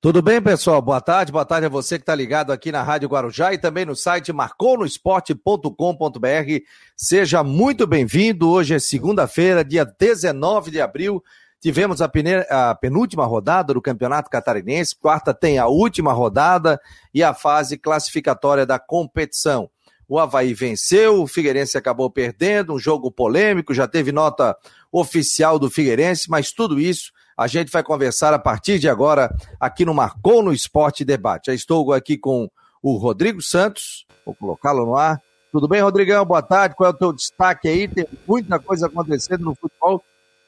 Tudo bem, pessoal? Boa tarde. Boa tarde a você que está ligado aqui na Rádio Guarujá e também no site marconosport.com.br. Seja muito bem-vindo. Hoje é segunda-feira, dia 19 de abril. Tivemos a, a, penúltima rodada do Campeonato Catarinense. Quarta tem a última rodada e a fase classificatória da competição. O Havaí venceu, o Figueirense acabou perdendo, um jogo polêmico, já teve nota oficial do Figueirense, mas tudo isso a gente vai conversar a partir de agora aqui no Marcou no Esporte Debate. Já estou aqui com o Rodrigo Santos, vou colocá-lo no ar. Tudo bem, Rodrigão? Boa tarde. Qual é o teu destaque aí? Tem muita coisa acontecendo no futebol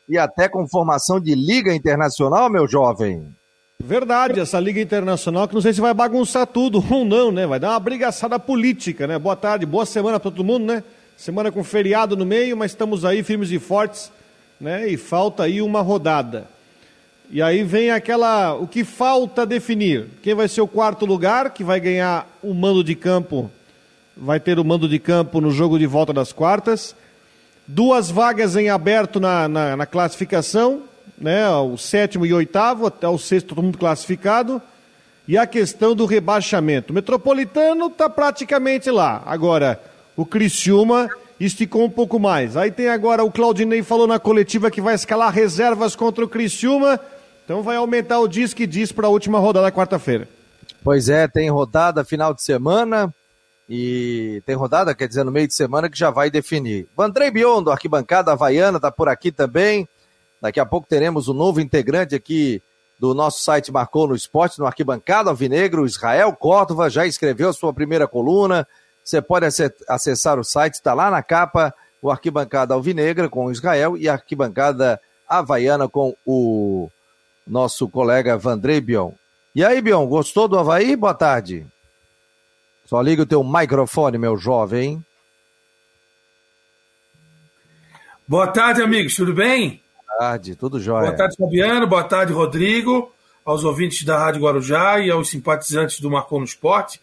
e até com formação de Liga Internacional, meu jovem. Verdade, essa Liga Internacional que não sei se vai bagunçar tudo ou não, né? Vai dar uma brigaçada política, né? Boa tarde, boa semana para todo mundo, né? Semana com feriado no meio, mas estamos aí firmes e fortes, né? E falta aí uma rodada. E aí vem aquela. O que falta definir? Quem vai ser o quarto lugar, que vai ganhar o mando de campo, vai ter o mando de campo no jogo de volta das quartas. Duas vagas em aberto na, na, na classificação, né? O sétimo e oitavo, até o sexto, todo mundo classificado. E a questão do rebaixamento. O Metropolitano está praticamente lá. Agora, o Criciúma esticou um pouco mais. Aí tem agora o Claudinei falou na coletiva que vai escalar reservas contra o Criciúma. Então vai aumentar o diz que diz para a última rodada quarta-feira. Pois é, tem rodada final de semana e tem rodada, quer dizer, no meio de semana que já vai definir. Vandrei Biondo, arquibancada havaiana, está por aqui também. Daqui a pouco teremos um novo integrante aqui do nosso site Marcou no Esporte, no Arquibancada Alvinegro, Israel Córdova, já escreveu a sua primeira coluna. Você pode acessar o site, está lá na capa, o Arquibancada Alvinegra com o Israel e a Arquibancada Havaiana com o nosso colega Vandrei Bion. E aí, Bion, gostou do Havaí? Boa tarde. Só liga o teu microfone, meu jovem. Boa tarde, amigos, tudo bem? Boa tarde, tudo jóia. Boa tarde, Fabiano, boa tarde, Rodrigo, aos ouvintes da Rádio Guarujá e aos simpatizantes do Marcou no Esporte.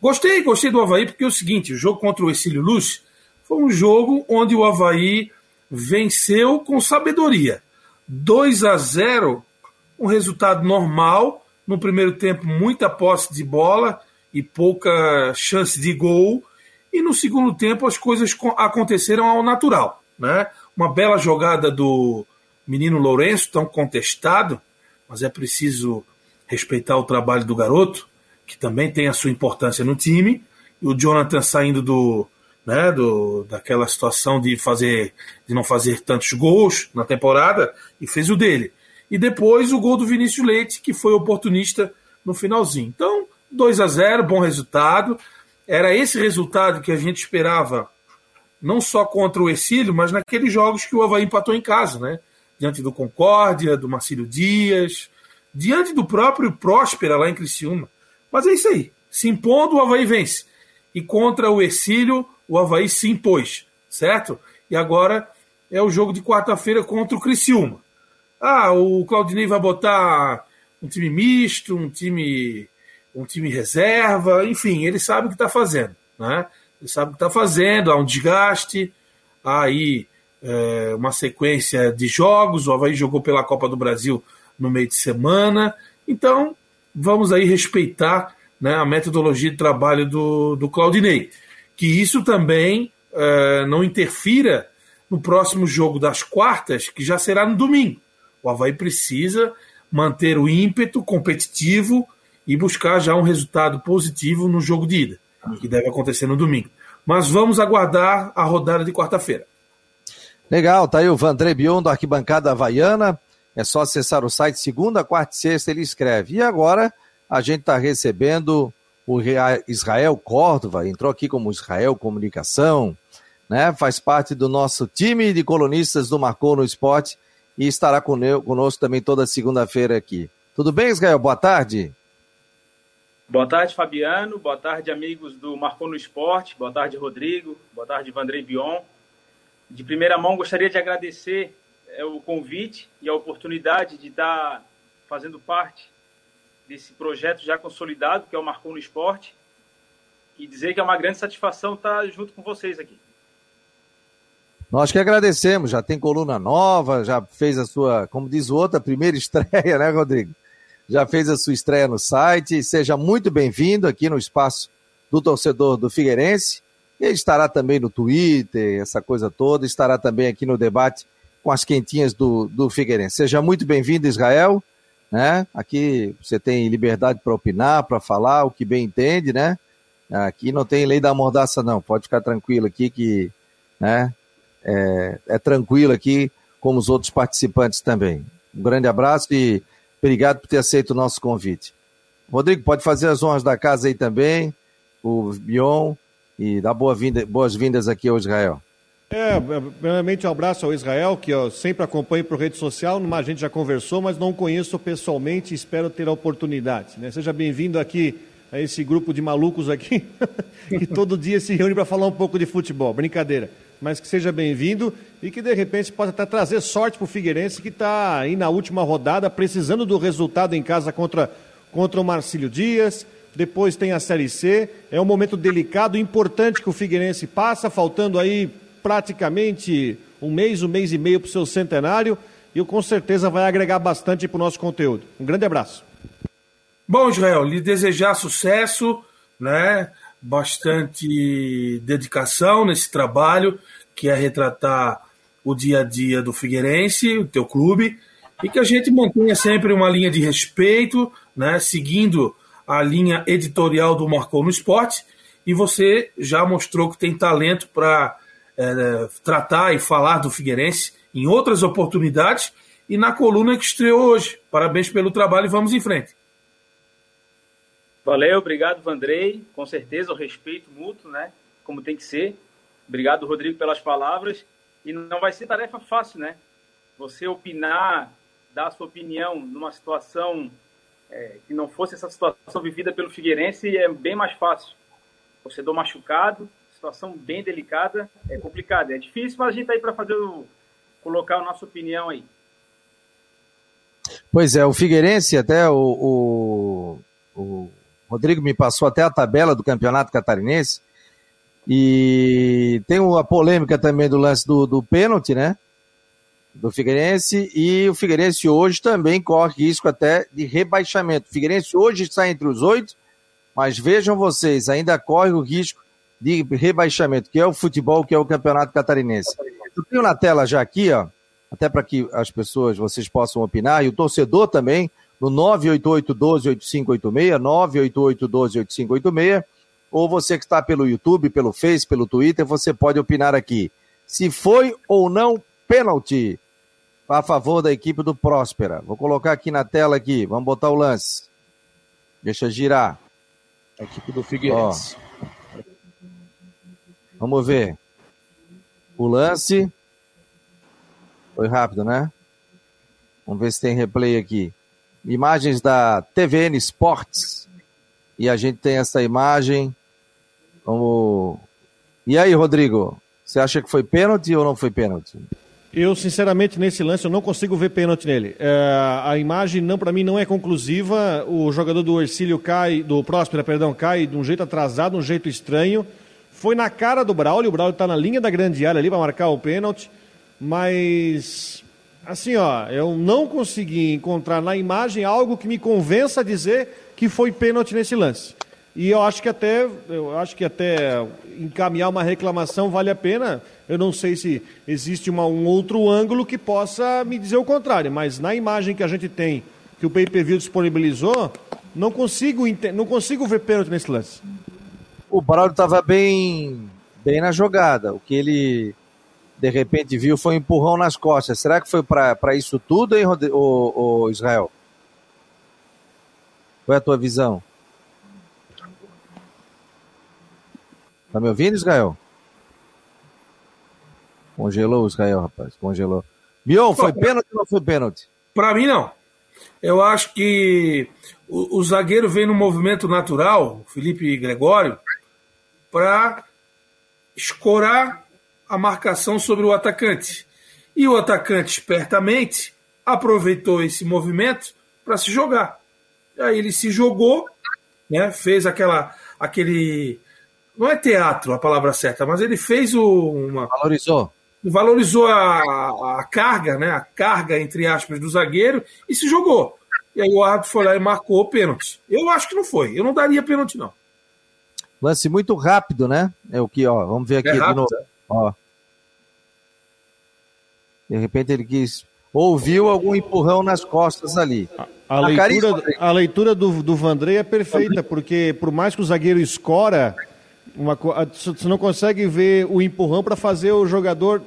Gostei, gostei do Havaí, porque é o seguinte, o jogo contra o Exílio Luz foi um jogo onde o Havaí venceu com sabedoria. 2 a 0 um resultado normal. No primeiro tempo, muita posse de bola e pouca chance de gol. E no segundo tempo, as coisas aconteceram ao natural. Né? Uma bela jogada do menino Lourenço, tão contestado, mas é preciso respeitar o trabalho do garoto, que também tem a sua importância no time. E o Jonathan saindo do, né, do, daquela situação de fazer de não fazer tantos gols na temporada e fez o dele. E depois o gol do Vinícius Leite, que foi oportunista no finalzinho. Então, 2 a 0 bom resultado. Era esse resultado que a gente esperava, não só contra o Exílio, mas naqueles jogos que o Havaí empatou em casa, né? Diante do Concórdia, do Marcílio Dias, diante do próprio Próspera lá em Criciúma. Mas é isso aí. Se impondo, o Havaí vence. E contra o Exílio, o Havaí se impôs, certo? E agora é o jogo de quarta-feira contra o Criciúma. Ah, o Claudinei vai botar um time misto, um time, um time reserva, enfim, ele sabe o que está fazendo, né? Ele sabe o que está fazendo, há um desgaste, há aí é, uma sequência de jogos, o Havaí jogou pela Copa do Brasil no meio de semana, então vamos aí respeitar né, a metodologia de trabalho do, do Claudinei. Que isso também é, não interfira no próximo jogo das quartas, que já será no domingo. O Havaí precisa manter o ímpeto competitivo e buscar já um resultado positivo no jogo de ida, que deve acontecer no domingo. Mas vamos aguardar a rodada de quarta-feira. Legal, tá aí o Vandré Bion da Arquibancada Havaiana. É só acessar o site segunda, quarta e sexta, ele escreve. E agora a gente está recebendo o Israel Córdova, entrou aqui como Israel Comunicação, né? Faz parte do nosso time de colunistas do Marcou no Esporte e estará conosco também toda segunda-feira aqui. Tudo bem, Israel? Boa tarde. Boa tarde, Fabiano. Boa tarde, amigos do Marcou no Esporte. Boa tarde, Rodrigo. Boa tarde, Vandrei Bion. De primeira mão, gostaria de agradecer é, o convite e a oportunidade de estar fazendo parte desse projeto já consolidado, que é o Marcou no Esporte, e dizer que é uma grande satisfação estar junto com vocês aqui. Nós que agradecemos, já tem coluna nova, já fez a sua, como diz o outro, a primeira estreia, né, Rodrigo? já fez a sua estreia no site. Seja muito bem-vindo aqui no espaço do torcedor do Figueirense. Ele estará também no Twitter, essa coisa toda, estará também aqui no debate com as quentinhas do, do Figueirense. Seja muito bem-vindo, Israel. Né? Aqui você tem liberdade para opinar, para falar o que bem entende, né? Aqui não tem lei da mordaça, não. Pode ficar tranquilo aqui que né, é, é tranquilo aqui, como os outros participantes também. Um grande abraço e obrigado por ter aceito o nosso convite. Rodrigo, pode fazer as honras da casa aí também, o Bion, e dar boas-vindas aqui ao Israel. É, primeiramente um abraço ao Israel, que eu sempre acompanho por rede social, a gente já conversou, mas não conheço pessoalmente, espero ter a oportunidade. Né? Seja bem-vindo aqui a esse grupo de malucos aqui, que todo dia se reúne para falar um pouco de futebol, brincadeira. Mas que seja bem-vindo e que de repente possa até trazer sorte para o Figueirense, que está aí na última rodada, precisando do resultado em casa contra, contra o Marcílio Dias. Depois tem a Série C. É um momento delicado, importante que o Figueirense passa, faltando aí praticamente um mês, um mês e meio para o seu centenário. E com certeza vai agregar bastante para o nosso conteúdo. Um grande abraço. Bom, Israel, lhe desejar sucesso, né? Bastante dedicação nesse trabalho, que é retratar o dia a dia do Figueirense, o teu clube, e que a gente mantenha sempre uma linha de respeito, né? Seguindo a linha editorial do Marcou no Esporte. E você já mostrou que tem talento para é, tratar e falar do Figueirense em outras oportunidades e na coluna que estreou hoje. Parabéns pelo trabalho e vamos em frente. Valeu, obrigado, Vandrei. Com certeza, o respeito mútuo, né? Como tem que ser. Obrigado, Rodrigo, pelas palavras. E não vai ser tarefa fácil, né? Você opinar, dar a sua opinião numa situação é, que não fosse essa situação vivida pelo Figueirense é bem mais fácil. Torcedor machucado, situação bem delicada, é complicado, é difícil, mas a gente está aí para fazer o, colocar a nossa opinião aí. Pois é, o Figueirense, até o, o Rodrigo me passou até a tabela do Campeonato Catarinense, e tem a polêmica também do lance do, do pênalti, né? Do Figueirense, e o Figueirense hoje também corre risco até de rebaixamento. O Figueirense hoje está entre os oito, mas vejam vocês, ainda corre o risco de rebaixamento, que é o futebol, que é o campeonato catarinense. Eu tenho na tela já aqui, ó, até para que as pessoas, vocês possam opinar, e o torcedor também, no 988-12-8586, 988-12-8586, ou você que está pelo YouTube, pelo Face, pelo Twitter, você pode opinar aqui. Se foi ou não pênalti a favor da equipe do Próspera. Vou colocar aqui na tela aqui, vamos botar o lance. Deixa girar. A equipe do Figueirense. Ó. Vamos ver. O lance. Foi rápido, né? Vamos ver se tem replay aqui. Imagens da TVN Sports. E a gente tem essa imagem. Vamos. E aí, Rodrigo? Você acha que foi pênalti ou não foi pênalti? Eu, sinceramente, nesse lance, eu não consigo ver pênalti nele. É, a imagem, não para mim, não é conclusiva. O jogador do Ercílio cai, do Próspera, perdão, cai de um jeito atrasado, um jeito estranho. Foi na cara do Braulio, o Braulio está na linha da grande área ali para marcar o pênalti, mas assim, ó, eu não consegui encontrar na imagem algo que me convença a dizer que foi pênalti nesse lance. E eu acho que até, eu acho que até encaminhar uma reclamação vale a pena. Eu não sei se existe uma, um outro ângulo que possa me dizer o contrário, mas na imagem que a gente tem, que o pay-per-view disponibilizou, não consigo, não consigo ver pênalti nesse lance o Braulio estava bem, bem na jogada. O que ele de repente viu foi um empurrão nas costas. Será que foi para isso tudo, hein, o, o Israel? Qual é a tua visão? Tá me ouvindo, Israel? Congelou o Israel, rapaz. Congelou. Bion, foi pênalti ou não foi pênalti? Para mim, não. Eu acho que o, o zagueiro vem no movimento natural, Felipe Gregório, para escorar a marcação sobre o atacante. E o atacante, espertamente, aproveitou esse movimento para se jogar. Aí ele se jogou, né, fez aquela, aquele. Não é teatro a palavra certa, mas ele fez o, uma. Valorizou. Valorizou a, a carga, né, a carga, entre aspas, do zagueiro e se jogou. e aí o árbitro foi lá e marcou o pênalti. Eu acho que não foi. Eu não daria pênalti, não. Lance muito rápido, né? É o que, ó. Vamos ver aqui é de novo. Ó. De repente ele quis. Ouviu algum empurrão nas costas ali. A, a leitura, a leitura do, do Vandrei é perfeita, porque por mais que o zagueiro escora, uma, você não consegue ver o empurrão para fazer o jogador.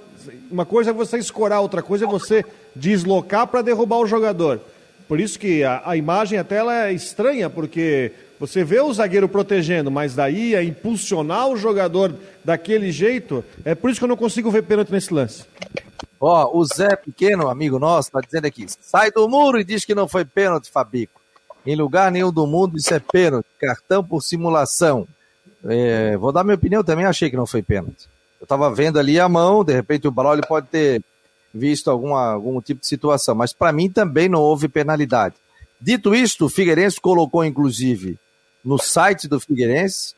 Uma coisa é você escorar, outra coisa é você deslocar para derrubar o jogador. Por isso que a, a imagem até ela é estranha, porque você vê o zagueiro protegendo, mas daí a impulsionar o jogador daquele jeito, é por isso que eu não consigo ver pênalti nesse lance. Ó, o Zé Pequeno, amigo nosso, tá dizendo aqui: sai do muro e diz que não foi pênalti, Fabico. Em lugar nenhum do mundo isso é pênalti. Cartão por simulação. É, vou dar minha opinião também, achei que não foi pênalti. Eu tava vendo ali a mão, de repente o Braulio pode ter visto alguma, algum tipo de situação, mas para mim também não houve penalidade. Dito isto, o Figueirense colocou inclusive no site do Figueirense,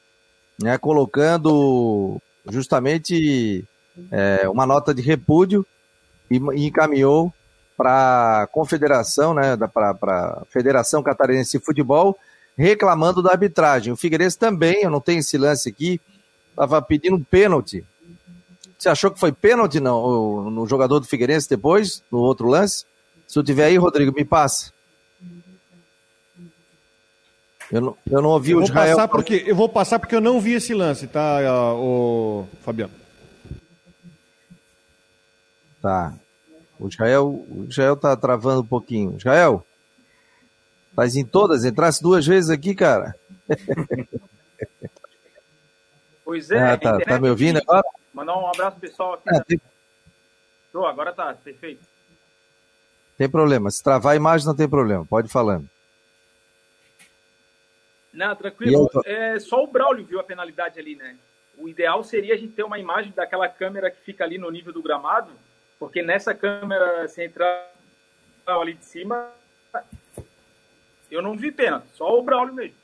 né, colocando justamente é, uma nota de repúdio e, e encaminhou para a confederação, né, para a Federação Catarinense de Futebol, reclamando da arbitragem. O Figueirense também, eu não tenho esse lance aqui, estava pedindo um pênalti. Você achou que foi pênalti não, no jogador do Figueirense depois, no outro lance? Se eu tiver aí, Rodrigo, me passa. Eu não, eu não ouvi eu o Israel. Passar porque, eu vou passar porque eu não vi esse lance, tá, o Fabiano? Tá. O Israel, o Israel tá travando um pouquinho. Israel, faz em todas, entrasse duas vezes aqui, cara. Pois é. Ah, tá, tá me ouvindo agora? Mandar um abraço pessoal aqui. É, tem... Show, agora tá, perfeito. Tem problema. Se travar a imagem, não tem problema. Pode ir falando. Não, tranquilo. É, só o Braulio viu a penalidade ali, né? O ideal seria a gente ter uma imagem daquela câmera que fica ali no nível do gramado, porque nessa câmera central ali de cima, eu não vi pênalti, só o Braulio mesmo.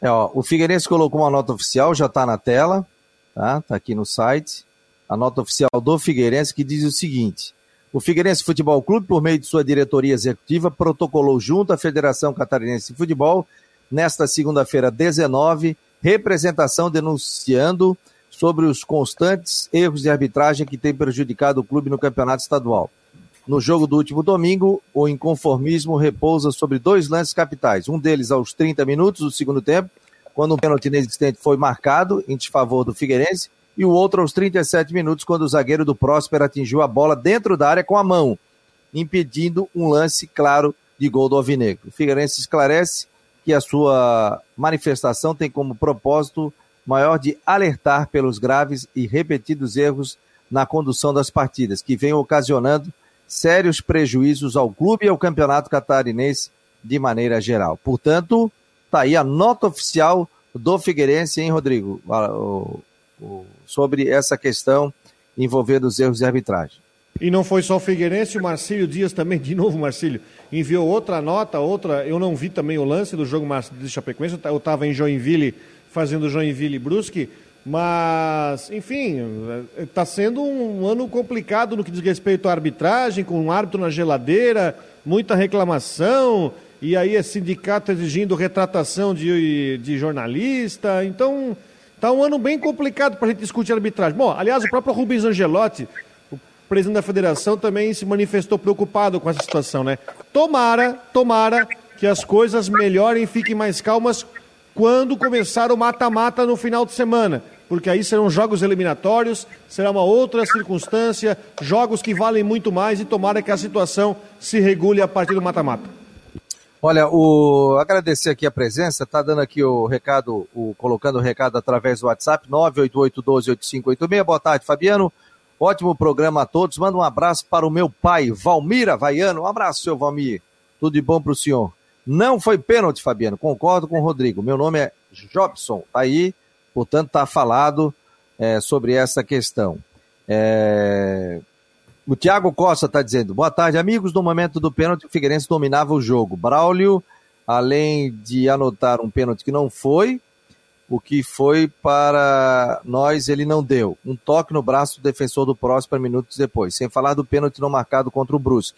É, ó, o Figueirense colocou uma nota oficial, já está na tela, tá? Tá aqui no site. A nota oficial do Figueirense que diz o seguinte: o Figueirense Futebol Clube, por meio de sua diretoria executiva, protocolou junto à Federação Catarinense de Futebol nesta segunda-feira 19, representação denunciando sobre os constantes erros de arbitragem que têm prejudicado o clube no campeonato estadual. No jogo do último domingo, o inconformismo repousa sobre dois lances capitais. Um deles aos 30 minutos do segundo tempo, quando um pênalti inexistente foi marcado em desfavor do Figueirense, e o outro aos 37 minutos, quando o zagueiro do Próspero atingiu a bola dentro da área com a mão, impedindo um lance claro de gol do Alvinegro. O Figueirense esclarece que a sua manifestação tem como propósito maior de alertar pelos graves e repetidos erros na condução das partidas, que vem ocasionando sérios prejuízos ao clube e ao campeonato catarinense de maneira geral. Portanto, tá aí a nota oficial do Figueirense, hein, Rodrigo, sobre essa questão envolvendo os erros de arbitragem. E não foi só o Figueirense, o Marcílio Dias também, de novo, Marcílio, enviou outra nota, outra. Eu não vi também o lance do jogo de Chapecoense, eu estava em Joinville fazendo Joinville Brusque, mas, enfim, está sendo um ano complicado no que diz respeito à arbitragem, com um árbitro na geladeira, muita reclamação, e aí é sindicato exigindo retratação de, de jornalista. Então, está um ano bem complicado para a gente discutir arbitragem. Bom, aliás, o próprio Rubens Angelotti presidente da federação também se manifestou preocupado com essa situação, né? Tomara, tomara que as coisas melhorem, fiquem mais calmas quando começar o mata-mata no final de semana, porque aí serão jogos eliminatórios, será uma outra circunstância, jogos que valem muito mais e tomara que a situação se regule a partir do mata-mata. Olha, o agradecer aqui a presença, tá dando aqui o recado, o colocando o recado através do WhatsApp 988128586. Boa tarde, Fabiano. Ótimo programa a todos. Manda um abraço para o meu pai, Valmir Havaiano. Um abraço, seu Valmir. Tudo de bom para o senhor. Não foi pênalti, Fabiano. Concordo com o Rodrigo. Meu nome é Jobson. Tá aí, portanto, está falado é, sobre essa questão. É... O Thiago Costa está dizendo: boa tarde, amigos. No momento do pênalti, o Figueirense dominava o jogo. Braulio, além de anotar um pênalti que não foi, o que foi para nós ele não deu. Um toque no braço do defensor do Próspero minutos depois. Sem falar do pênalti não marcado contra o Brusque.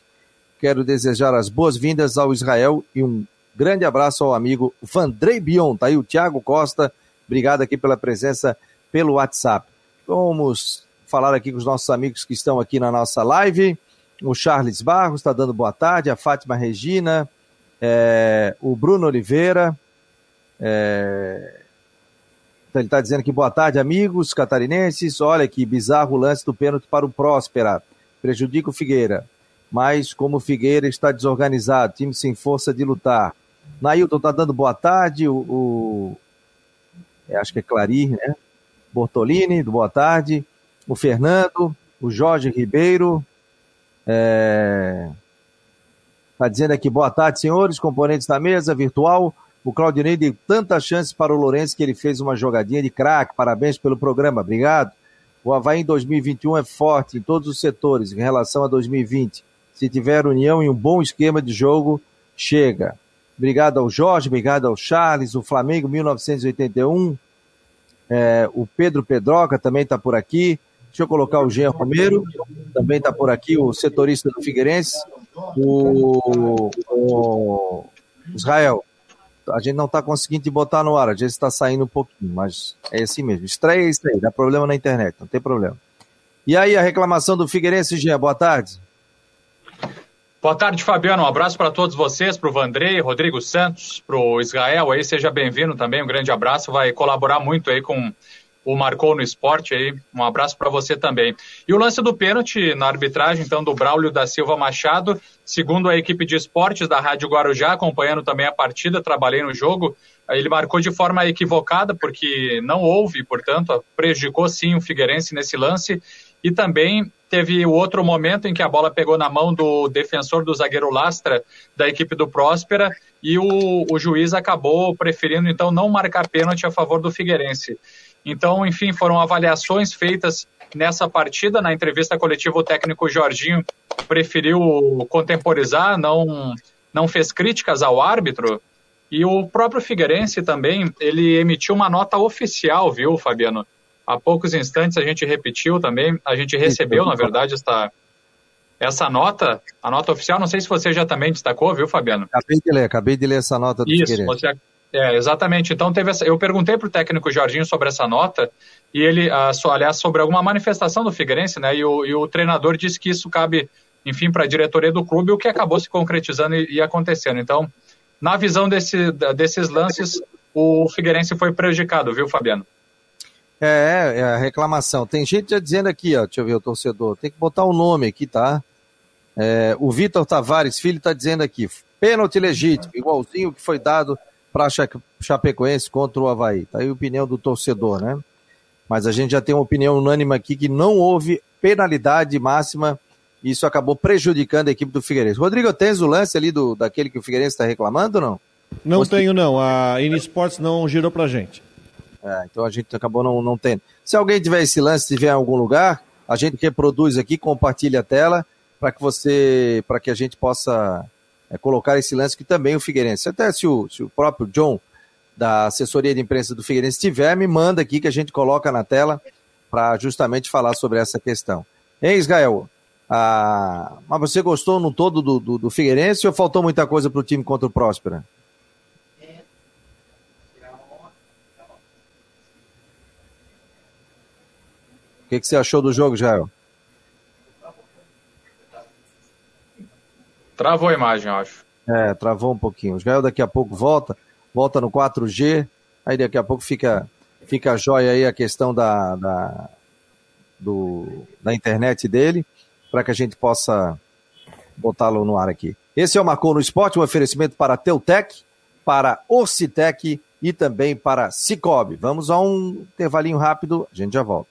quero desejar as boas-vindas ao Israel e um grande abraço ao amigo Vandrei Bion. Tá aí o Thiago Costa. Obrigado aqui pela presença pelo WhatsApp. Vamos falar aqui com os nossos amigos que estão aqui na nossa live. O Charles Barros está dando boa tarde, a Fátima Regina, é, o Bruno Oliveira. É, ele está dizendo que boa tarde, amigos catarinenses. Olha que bizarro o lance do pênalti para o Próspera. Prejudica o Figueira. Mas como o Figueira está desorganizado, time sem força de lutar. Nailton está dando boa tarde. O, o é, acho que é Clarir, né? Bortolini, boa tarde. O Fernando, o Jorge Ribeiro, Está é... dizendo aqui, boa tarde, senhores, componentes da mesa virtual. O Claudinei deu tanta chance para o Lourenço que ele fez uma jogadinha de craque. Parabéns pelo programa, obrigado. O Havaí em 2021 é forte em todos os setores em relação a 2020. Se tiver união e um bom esquema de jogo, chega. Obrigado ao Jorge, obrigado ao Charles, o Flamengo 1981. É, o Pedro Pedroca também está por aqui. Deixa eu colocar o Jean Romero, também está por aqui, o setorista do Figueirense. O, o Israel, a gente não está conseguindo te botar no ar, a gente está saindo um pouquinho, mas é assim mesmo. Estreia isso aí, dá problema na internet, não tem problema. E aí, a reclamação do Figueirense, Jean, boa tarde. Boa tarde, Fabiano. Um abraço para todos vocês, para o Vandrei, Rodrigo Santos, para o Israel aí, seja bem-vindo também, um grande abraço, vai colaborar muito aí com o Marcou no Esporte aí. Um abraço para você também. E o lance do pênalti na arbitragem, então, do Braulio da Silva Machado, segundo a equipe de esportes da Rádio Guarujá, acompanhando também a partida, trabalhei no jogo, ele marcou de forma equivocada, porque não houve, portanto, prejudicou sim o Figueirense nesse lance. E também teve o outro momento em que a bola pegou na mão do defensor do zagueiro Lastra, da equipe do Próspera, e o, o juiz acabou preferindo, então, não marcar pênalti a favor do Figueirense. Então, enfim, foram avaliações feitas nessa partida. Na entrevista coletiva, o técnico Jorginho preferiu contemporizar, não, não fez críticas ao árbitro. E o próprio Figueirense também, ele emitiu uma nota oficial, viu, Fabiano? Há poucos instantes a gente repetiu também, a gente recebeu, na verdade, esta, essa nota, a nota oficial, não sei se você já também destacou, viu, Fabiano? Acabei de ler, acabei de ler essa nota do Isso, Figueirense. Você, é, exatamente. Então teve essa, eu perguntei para o técnico Jorginho sobre essa nota e ele, ah, aliás, sobre alguma manifestação do Figueirense, né? E o, e o treinador disse que isso cabe, enfim, para a diretoria do clube, o que acabou se concretizando e, e, acontecendo. Então, na visão desse, desses lances, o Figueirense foi prejudicado, viu, Fabiano? É, é a reclamação. Tem gente já dizendo aqui, ó, deixa eu ver o torcedor, tem que botar o um nome aqui, tá? É, o Vitor Tavares Filho está dizendo aqui, pênalti legítimo, igualzinho que foi dado para Chapecoense contra o Havaí. Tá aí a opinião do torcedor, né? Mas a gente já tem uma opinião unânime aqui que não houve penalidade máxima e isso acabou prejudicando a equipe do Figueirense. Rodrigo, tens o lance ali do, daquele que o Figueirense está reclamando ou não? Não Você... tenho, não. A Inisports não girou pra gente. É, então a gente acabou não, não tendo. Se alguém tiver esse lance, tiver em algum lugar, a gente reproduz aqui, compartilha a tela para que você, para que a gente possa é, colocar esse lance que também o Figueirense, até se o, se o próprio John da assessoria de imprensa do Figueirense tiver, me manda aqui que a gente coloca na tela para justamente falar sobre essa questão. Hein, Israel? Ah, mas você gostou no todo do, do, do Figueirense ou faltou muita coisa para o time contra o Próspera? O que, que você achou do jogo, Jael? Travou a imagem, eu acho. É, travou um pouquinho. O Israel daqui a pouco volta, volta no 4G, aí daqui a pouco fica, fica jóia aí a questão da, da, do, da internet dele, para que a gente possa botá-lo no ar aqui. Esse é o Marcou no Esporte, um oferecimento para Teutec, para Orcitec e também para Cicobi. Vamos a um intervalinho rápido, a gente já volta.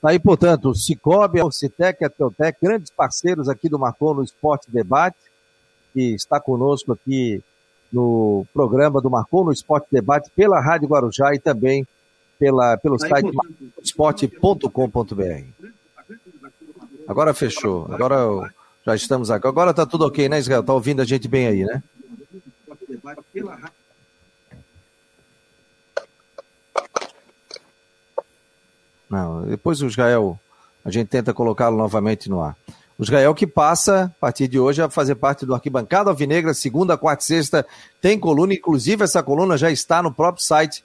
Tá aí, portanto, Cicobi, a Citec, a Teutec, grandes parceiros aqui do Marcon no Esporte Debate, que está conosco aqui no programa do Marcon no Esporte Debate pela Rádio Guarujá e também pela, pelo tá site esporte.com.br. Agora fechou. Agora já estamos aqui. Agora tá tudo ok, né, Israel? Tá ouvindo a gente bem aí, né? Não, depois o Israel, a gente tenta colocá-lo novamente no ar. O Israel que passa, a partir de hoje, a fazer parte do Arquibancada Alvinegra, segunda, quarta e sexta, tem coluna, inclusive essa coluna já está no próprio site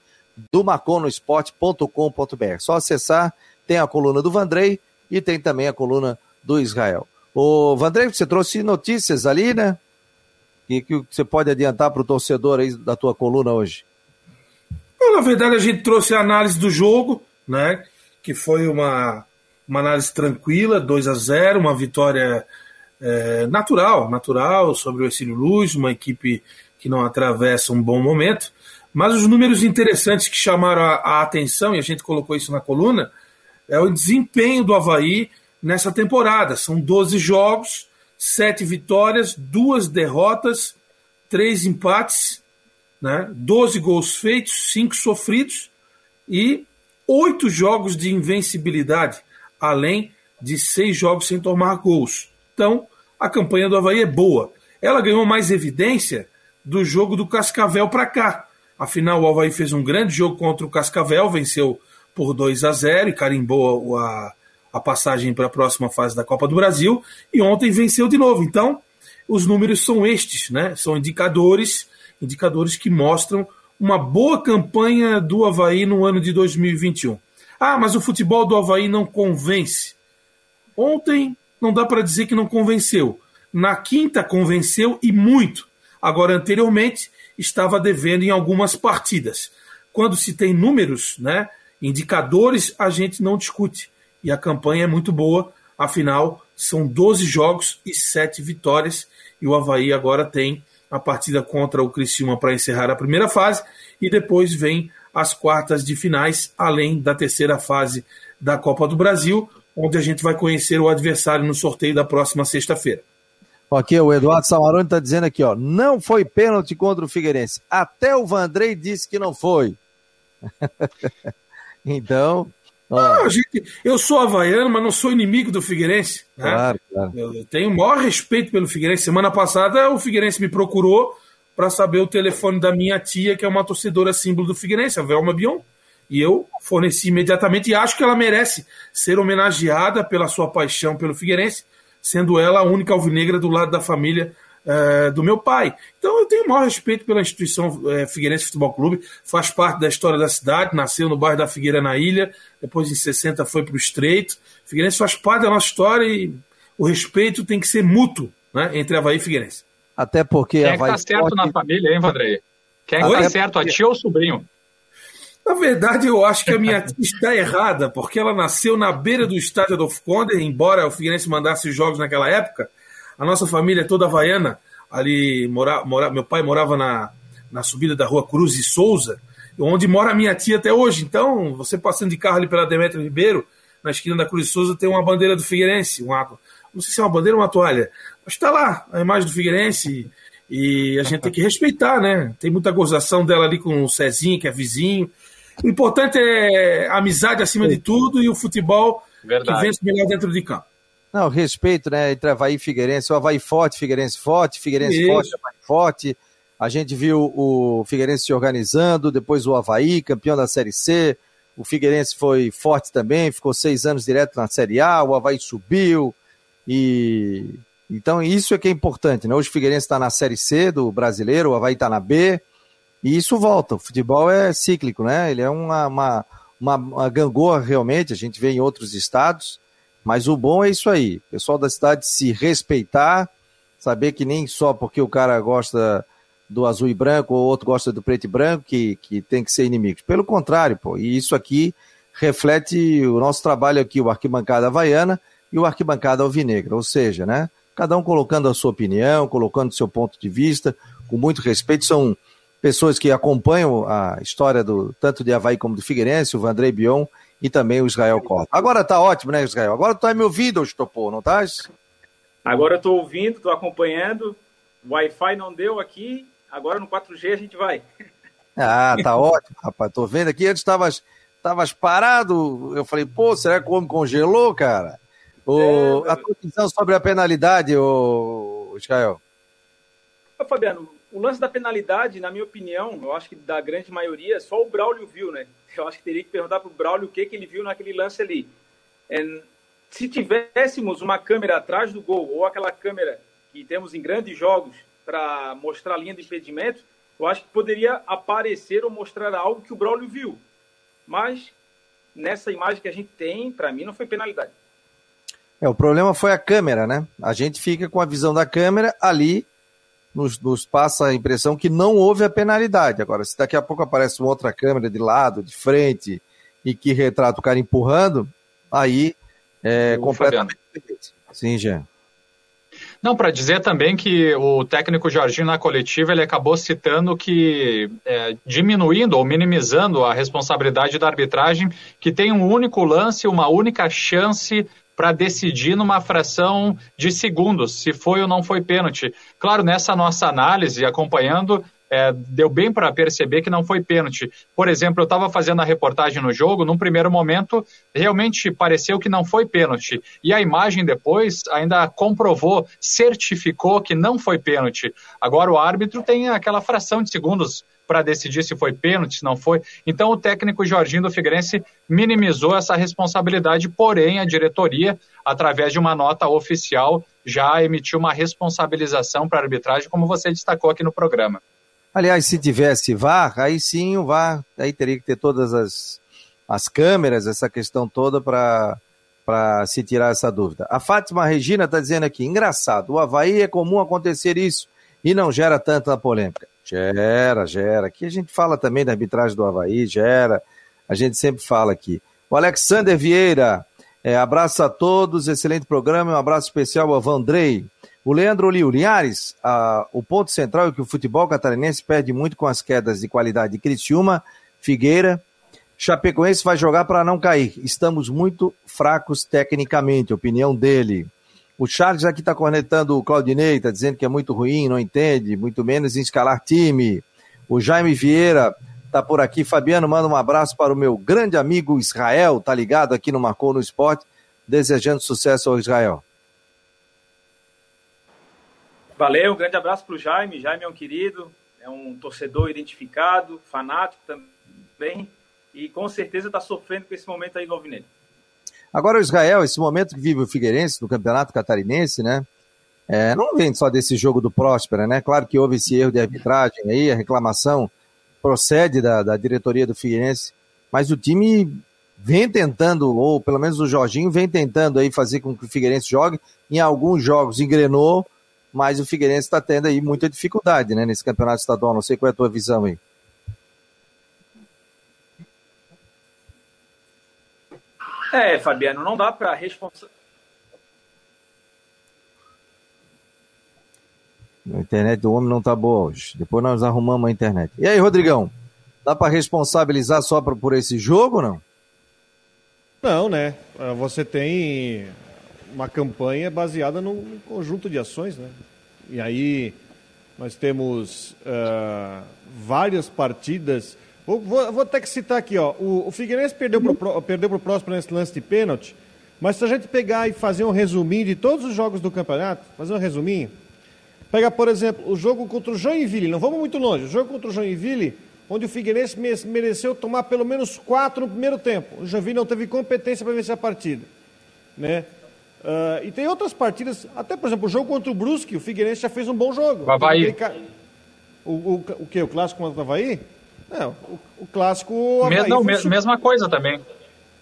do maconosport.com.br. Só acessar, tem a coluna do Vandrei e tem também a coluna do Israel. Ô, Vandrei, você trouxe notícias ali, né? E que você pode adiantar para o torcedor aí da tua coluna hoje? Na verdade, a gente trouxe a análise do jogo, né? Que foi uma, uma análise tranquila, 2 a 0 uma vitória é, natural, natural sobre o Exílio Luz, uma equipe que não atravessa um bom momento. Mas os números interessantes que chamaram a, a atenção, e a gente colocou isso na coluna, é o desempenho do Havaí nessa temporada. São 12 jogos, 7 vitórias, 2 derrotas, 3 empates, né? 12 gols feitos, 5 sofridos e oito jogos de invencibilidade, além de seis jogos sem tomar gols. Então, a campanha do Havaí é boa. Ela ganhou mais evidência do jogo do Cascavel para cá. Afinal, o Havaí fez um grande jogo contra o Cascavel, venceu por 2 a 0 e carimbou a, a passagem para a próxima fase da Copa do Brasil. E ontem venceu de novo. Então, os números são estes, né? São indicadores, indicadores que mostram uma boa campanha do Havaí no ano de 2021. Ah, mas o futebol do Havaí não convence. Ontem não dá para dizer que não convenceu. Na quinta convenceu e muito. Agora, anteriormente, estava devendo em algumas partidas. Quando se tem números, né, indicadores, a gente não discute. E a campanha é muito boa, afinal, são 12 jogos e 7 vitórias. E o Havaí agora tem a partida contra o Criciúma para encerrar a primeira fase e depois vem as quartas de finais, além da terceira fase da Copa do Brasil, onde a gente vai conhecer o adversário no sorteio da próxima sexta-feira. Aqui, o Eduardo Samarone está dizendo aqui, ó, não foi pênalti contra o Figueirense. Até o Vandrei disse que não foi. então, não, gente, eu sou havaiano, mas não sou inimigo do Figueirense. Né? Claro, claro. Eu tenho o maior respeito pelo Figueirense. Semana passada o Figueirense me procurou para saber o telefone da minha tia, que é uma torcedora símbolo do Figueirense, a Velma Bion. E eu forneci imediatamente e acho que ela merece ser homenageada pela sua paixão pelo Figueirense, sendo ela a única alvinegra do lado da família é, do meu pai. Então eu tenho o maior respeito pela instituição é, Figueirense Futebol Clube, faz parte da história da cidade, nasceu no bairro da Figueira na Ilha, depois em 60 foi para o Estreito. Figueirense faz parte da nossa história e o respeito tem que ser mútuo né, entre Havaí e Figueirense. Até porque Quem é que tá certo na família, hein, Vandrei? Quem é que tá certo, a tia ou o sobrinho? Na verdade, eu acho que a minha tia está errada, porque ela nasceu na beira do estádio Adolfo Conde, embora o Figueirense mandasse jogos naquela época, a nossa família é toda havaiana. Ali, mora, mora, meu pai morava na, na subida da rua Cruz e Souza, onde mora a minha tia até hoje. Então, você passando de carro ali pela Demetrio Ribeiro, na esquina da Cruz e Souza, tem uma bandeira do Figueirense. Uma, não sei se é uma bandeira ou uma toalha, mas está lá a imagem do Figueirense. E a gente tem que respeitar, né? Tem muita gozação dela ali com o Cezinho, que é vizinho. O importante é a amizade acima de tudo e o futebol Verdade. que vence melhor dentro de campo. Não, respeito, né, entre Havaí e Figueirense. O Havaí forte, Figueirense forte, Figueirense Isso. forte, Havaí forte. A gente viu o Figueirense se organizando, depois o Havaí, campeão da Série C. O Figueirense foi forte também, ficou seis anos direto na Série A, o Havaí subiu. E então isso é que é importante, né? Hoje o Figueirense está na Série C do brasileiro, o Havaí está na B, e isso volta. O futebol é cíclico, né? Ele é uma, uma, uma, uma gangorra realmente, a gente vê em outros estados, mas o bom é isso aí. O pessoal da cidade se respeitar, saber que nem só porque o cara gosta do azul e branco ou outro gosta do preto e branco que, que tem que ser inimigos. Pelo contrário, pô, e isso aqui reflete o nosso trabalho aqui, o Arquibancada Havaiana e o Arquibancada Alvinegra, ou seja, né? Cada um colocando a sua opinião, colocando o seu ponto de vista, com muito respeito, são pessoas que acompanham a história do tanto de Havaí como do Figueirense, o Vandrei Bion e também o Israel Costa. Agora tá ótimo, né, Israel? Agora tu tá me ouvindo, Estopô, não estás? Agora eu tô ouvindo, tô acompanhando. O Wi-Fi não deu aqui, agora no 4G a gente vai. Ah, tá ótimo, rapaz. Tô vendo aqui, antes tavas, tavas parado. Eu falei, pô, será que o homem congelou, cara? O, É, a tua visão sobre a penalidade, o Israel? Ô, Fabiano, o lance da penalidade, na minha opinião, eu acho que da grande maioria, só o Braulio viu, né? Eu acho que teria que perguntar pro Braulio o que, que ele viu naquele lance ali. É, se tivéssemos uma câmera atrás do gol, ou aquela câmera que temos em grandes jogos para mostrar a linha de impedimento, eu acho que poderia aparecer ou mostrar algo que o Braulio viu. Mas nessa imagem que a gente tem, para mim, não foi penalidade. É, o problema foi a câmera, né? A gente fica com a visão da câmera ali, nos, nos passa a impressão que não houve a penalidade. Agora, se daqui a pouco aparece uma outra câmera de lado, de frente, e que retrata o cara empurrando, aí é Ô, completamente diferente. Sim, Jean. Não, para dizer também que o técnico Jorginho na coletiva ele acabou citando que é, diminuindo ou minimizando a responsabilidade da arbitragem, que tem um único lance, uma única chance para decidir numa fração de segundos se foi ou não foi pênalti. Claro, nessa nossa análise, acompanhando, é, deu bem para perceber que não foi pênalti. Por exemplo, eu estava fazendo a reportagem no jogo, num primeiro momento, realmente pareceu que não foi pênalti. E a imagem depois ainda comprovou, certificou que não foi pênalti. Agora o árbitro tem aquela fração de segundos para decidir se foi pênalti, se não foi. Então o técnico Jorginho do Figueirense minimizou essa responsabilidade, porém a diretoria, através de uma nota oficial, já emitiu uma responsabilização para a arbitragem, como você destacou aqui no programa. Aliás, se tivesse VAR, aí sim o VAR, aí teria que ter todas as, as câmeras, essa questão toda para para se tirar essa dúvida. A Fátima Regina está dizendo aqui, engraçado, o Havaí é comum acontecer isso e não gera tanta polêmica. Gera, gera. Aqui a gente fala também da arbitragem do Havaí, gera. A gente sempre fala aqui. O Alexander Vieira, é, abraço a todos, excelente programa, um abraço especial ao Vandrei. O Leandro Liu Linhares, ah, o ponto central é que o futebol catarinense perde muito com as quedas de qualidade de Criciúma, Figueira. Chapecoense vai jogar para não cair. Estamos muito fracos tecnicamente, opinião dele. O Charles aqui está cornetando o Claudinei, está dizendo que é muito ruim, não entende, muito menos em escalar time. O Jaime Vieira está por aqui. Fabiano, manda um abraço para o meu grande amigo Israel, tá ligado aqui no Marcou no Esporte, desejando sucesso ao Israel. Valeu, um grande abraço para o Jaime. Jaime é um querido, é um torcedor identificado, fanático também, e com certeza está sofrendo com esse momento aí no Alvinegro. Agora o Israel, esse momento que vive o Figueirense no Campeonato Catarinense, né? É, não vem só desse jogo do Próspera, né? Claro que houve esse erro de arbitragem aí, a reclamação procede da, da diretoria do Figueirense, mas o time vem tentando, ou pelo menos o Jorginho vem tentando aí fazer com que o Figueirense jogue. Em alguns jogos engrenou, mas o Figueirense está tendo aí muita dificuldade, né? Nesse campeonato estadual. Não sei qual é a tua visão aí. É, Fabiano, não dá para responsabilizar. A internet do homem não tá boa hoje. Depois nós arrumamos a internet. E aí, Rodrigão? Dá para responsabilizar só por, por esse jogo ou não? Não, né? Ah, Você tem uma campanha baseada num conjunto de ações, né? E aí nós temos ah, várias partidas Vou, vou, vou ter que citar aqui, ó. O, o Figueirense perdeu pro, perdeu pro próximo nesse lance de pênalti, mas se a gente pegar e fazer um resuminho de todos os jogos do campeonato, fazer um resuminho, pega, por exemplo, o jogo contra o Joinville, não vamos muito longe, o jogo contra o Joinville, onde o Figueirense mereceu tomar pelo menos quatro no primeiro tempo. O Joinville não teve competência para vencer a partida, né? Uh, e tem outras partidas, até por exemplo, o jogo contra o Brusque, o Figueirense já fez um bom jogo. O Havaí. O, o, o que? O clássico contra o Havaí? É, o, o clássico. O Havaí não, mesma coisa também.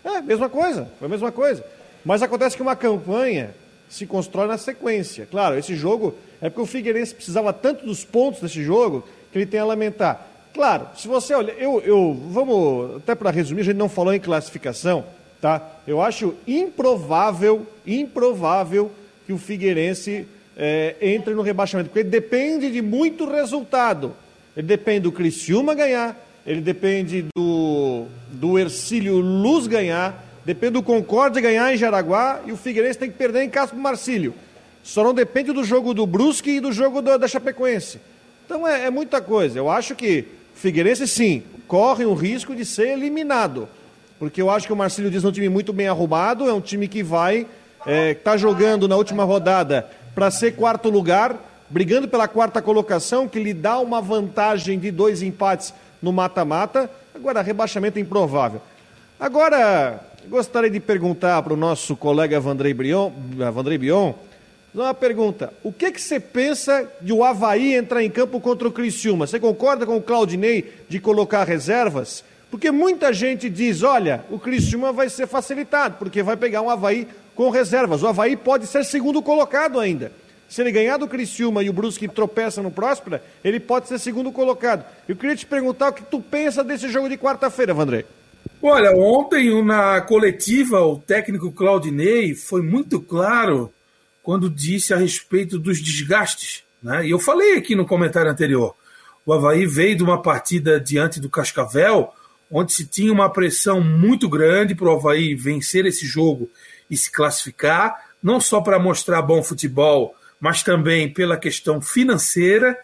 É, mesma coisa, foi a mesma coisa. Mas acontece que uma campanha se constrói na sequência. Claro, esse jogo é porque o Figueirense precisava tanto dos pontos desse jogo que ele tem a lamentar. Claro, se você olha, eu, eu vamos, até para resumir, a gente não falou em classificação, tá? Eu acho improvável, improvável que o Figueirense é, entre no rebaixamento, porque depende de muito resultado. Ele depende do Criciúma ganhar, ele depende do, do Ercílio Luz ganhar, depende do Concórdia ganhar em Jaraguá e o Figueirense tem que perder em casa para o Marcílio. Só não depende do jogo do Brusque e do jogo do, da Chapecoense. Então é, é muita coisa. Eu acho que o Figueirense, sim, corre um risco de ser eliminado. Porque eu acho que o Marcílio diz é um time muito bem arrumado, é um time que vai, está é, jogando na última rodada para ser quarto lugar, brigando pela quarta colocação, que lhe dá uma vantagem de dois empates no mata-mata. Agora, rebaixamento é improvável. Agora, gostaria de perguntar para o nosso colega Vandrei Brion, Vandrei Bion, uma pergunta. O que, que você pensa de o Havaí entrar em campo contra o Criciúma? Você concorda com o Claudinei de colocar reservas? Porque muita gente diz, olha, o Criciúma vai ser facilitado, porque vai pegar um Havaí com reservas. O Havaí pode ser segundo colocado ainda. Se ele ganhar do Criciúma e o Brusque tropeça no Próspera, ele pode ser segundo colocado. Eu queria te perguntar o que tu pensa desse jogo de quarta-feira, Vandré. Olha, ontem na coletiva o técnico Claudinei foi muito claro quando disse a respeito dos desgastes. Né? E eu falei aqui no comentário anterior. O Havaí veio de uma partida diante do Cascavel, onde se tinha uma pressão muito grande para o Havaí vencer esse jogo e se classificar, não só para mostrar bom futebol, mas também pela questão financeira.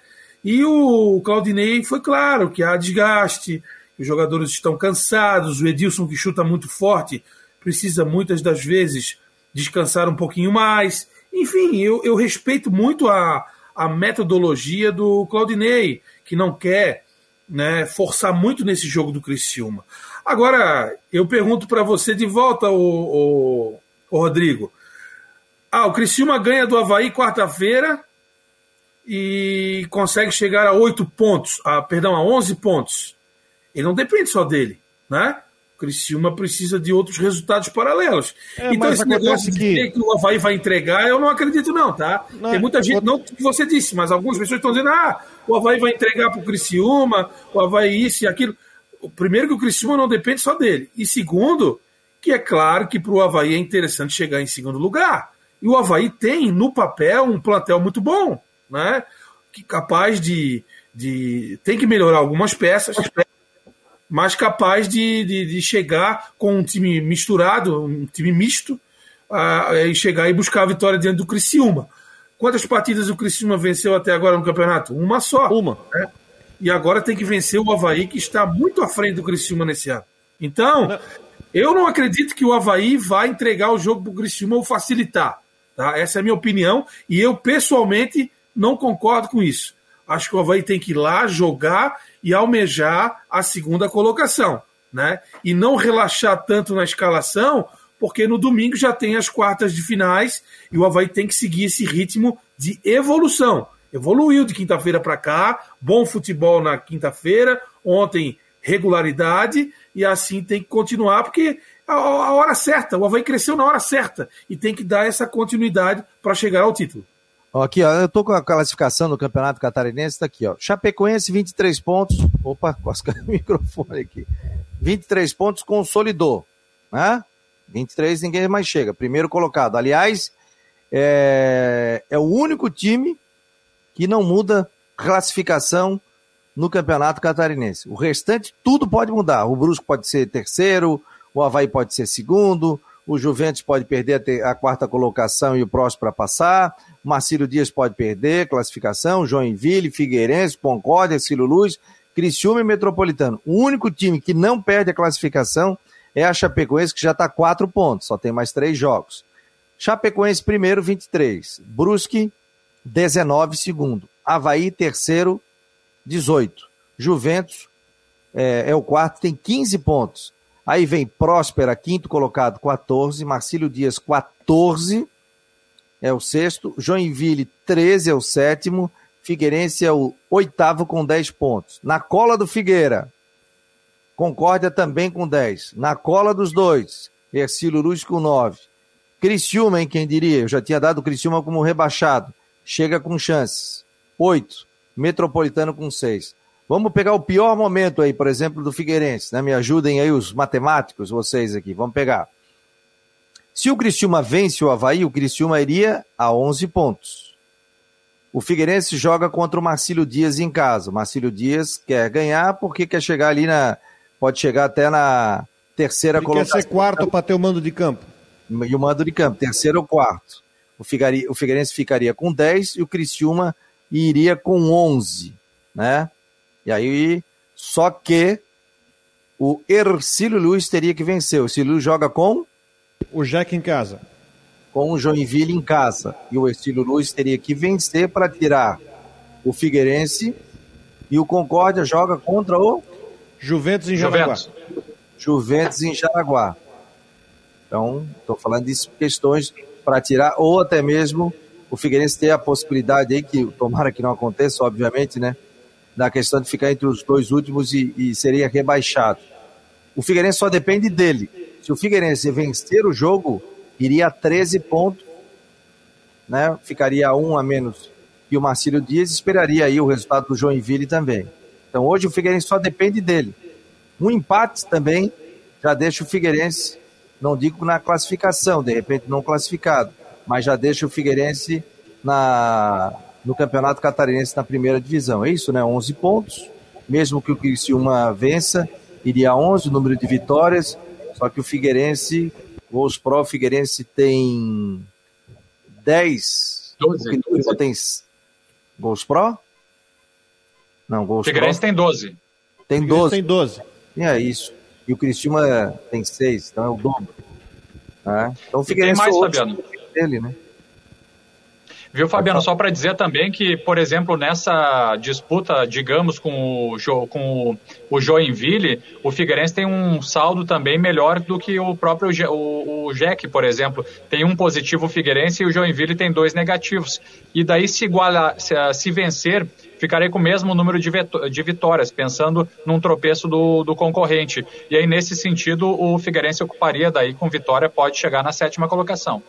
E o Claudinei foi claro que há desgaste, os jogadores estão cansados, o Edilson, que chuta muito forte, precisa muitas das vezes descansar um pouquinho mais. Enfim, eu, eu respeito muito a, a metodologia do Claudinei, que não quer né, forçar muito nesse jogo do Criciúma. Agora, eu pergunto para você de volta, o, Rodrigo. Ah, o Criciúma ganha do Havaí quarta-feira e consegue chegar a oito pontos, a, perdão, a 11 pontos. Ele não depende só dele, né? O Criciúma precisa de outros resultados paralelos. É, então, esse negócio de que... que o Havaí vai entregar, eu não acredito, não, tá? Não, Tem muita gente, não que você disse, mas algumas pessoas estão dizendo: ah, o Havaí vai entregar para o Criciúma, o Havaí isso e aquilo. Primeiro, que o Criciúma não depende só dele. E segundo, que é claro que para o Havaí é interessante chegar em segundo lugar. E o Havaí tem, no papel, um plantel muito bom, né? Que capaz de, de. Tem que melhorar algumas peças, mas capaz de, de, de chegar com um time misturado, um time misto, uh, e chegar e buscar a vitória diante do Criciúma. Quantas partidas o Criciúma venceu até agora no campeonato? Uma só. Uma. Né? E agora tem que vencer o Havaí, que está muito à frente do Criciúma nesse ano. Então, eu não acredito que o Havaí vai entregar o jogo para o Criciúma ou facilitar. Tá? Essa é a minha opinião e eu, pessoalmente, não concordo com isso. Acho que o Havaí tem que ir lá jogar e almejar a segunda colocação. Né? E não relaxar tanto na escalação, porque no domingo já tem as quartas de finais e o Havaí tem que seguir esse ritmo de evolução. Evoluiu de quinta-feira para cá, bom futebol na quinta-feira, ontem regularidade, e assim tem que continuar, porque a, hora certa, o Havaí cresceu na hora certa, e tem que dar essa continuidade para chegar ao título. Aqui, ó, eu tô com a classificação do Campeonato Catarinense, tá aqui, ó. Chapecoense, 23 pontos. Opa, quase caiu o microfone aqui. 23 pontos, consolidou. Né? 23, ninguém mais chega. Primeiro colocado. Aliás, é, é o único time que não muda classificação no Campeonato Catarinense. O restante, tudo pode mudar. O Brusco pode ser terceiro, o Havaí pode ser segundo, o Juventus pode perder a, quarta colocação e o próximo para passar, Marcílio Dias pode perder classificação, Joinville, Figueirense, Concórdia, Ciro Luz, Criciúma e Metropolitano. O único time que não perde a classificação é a Chapecoense, que já está quatro pontos, só tem mais três jogos. Chapecoense primeiro, 23. Brusque, 19 segundo. Havaí, terceiro, 18. Juventus é, é, o quarto, tem 15 pontos. Aí vem Próspera, quinto colocado, 14. Marcílio Dias, 14. É o sexto. Joinville, 13 é o sétimo. Figueirense é o oitavo com 10 pontos. Na cola do Figueira, Concórdia também com 10. Na cola dos dois, Ercílio Luz com 9. Criciúma, hein, quem diria? Eu já tinha dado o Criciúma como rebaixado. Chega com chances. 8. Metropolitano com 6. Vamos pegar o pior momento aí, por exemplo, do Figueirense, né? Me ajudem aí os matemáticos, vocês aqui. Vamos pegar. Se o Criciúma vence o Havaí, o Criciúma iria a 11 pontos. O Figueirense joga contra o Marcílio Dias em casa. O Marcílio Dias quer ganhar porque quer chegar ali na. Pode chegar até na terceira Ele colocação. quer ser quarto para ter o mando de campo. E o mando de campo, terceiro ou quarto. O, Figueirense ficaria com 10 e o Criciúma iria com 11, né? E aí, só que o Ercílio Luiz teria que vencer. O Ercílio Luiz joga com? O Jack em casa. Com o Joinville em casa. E o Ercílio Luiz teria que vencer para tirar o Figueirense. E o Concórdia joga contra o? Juventus em Jaraguá. Juventus. Juventus em Jaraguá. Então, estou falando de questões para tirar, ou até mesmo o Figueirense ter a possibilidade aí, que tomara que não aconteça, obviamente, né? Da questão de ficar entre os dois últimos e, e seria rebaixado. O Figueirense só depende dele. Se o Figueirense vencer o jogo, iria a 13 pontos, né? Ficaria um a menos que o Marcílio Dias, esperaria aí o resultado do Joinville também. Então hoje o Figueirense só depende dele. Um empate também já deixa o Figueirense, não digo na classificação, de repente não classificado, mas já deixa o Figueirense na, no Campeonato Catarinense na primeira divisão. É isso, né? 11 pontos. Mesmo que o Criciúma vença, iria a 11 o número de vitórias. Só que o Figueirense, o Os Pro Figueirense tem 10. 12. O Criciúma tem Gols Pro? Não, Gols Figueirense Pro tem 12. tem Figueirense 12. tem 12. E é isso. E o Criciúma tem 6, então é o dobro. Né? Então o E tem Figueirense mais, hoje Fabiano. dele, né? Viu, Fabiano? Só para dizer também que, por exemplo, nessa disputa, digamos, com o, Jo- com o, Joinville, o Figueirense tem um saldo também melhor do que o próprio o, o Jack, por exemplo. Tem um positivo o Figueirense e o Joinville tem dois negativos. E daí, se, iguala, se, se vencer, ficarei com o mesmo número de, de vitórias, pensando num tropeço do, do concorrente. E aí, nesse sentido, o Figueirense ocuparia daí com vitória, pode chegar na sétima colocação.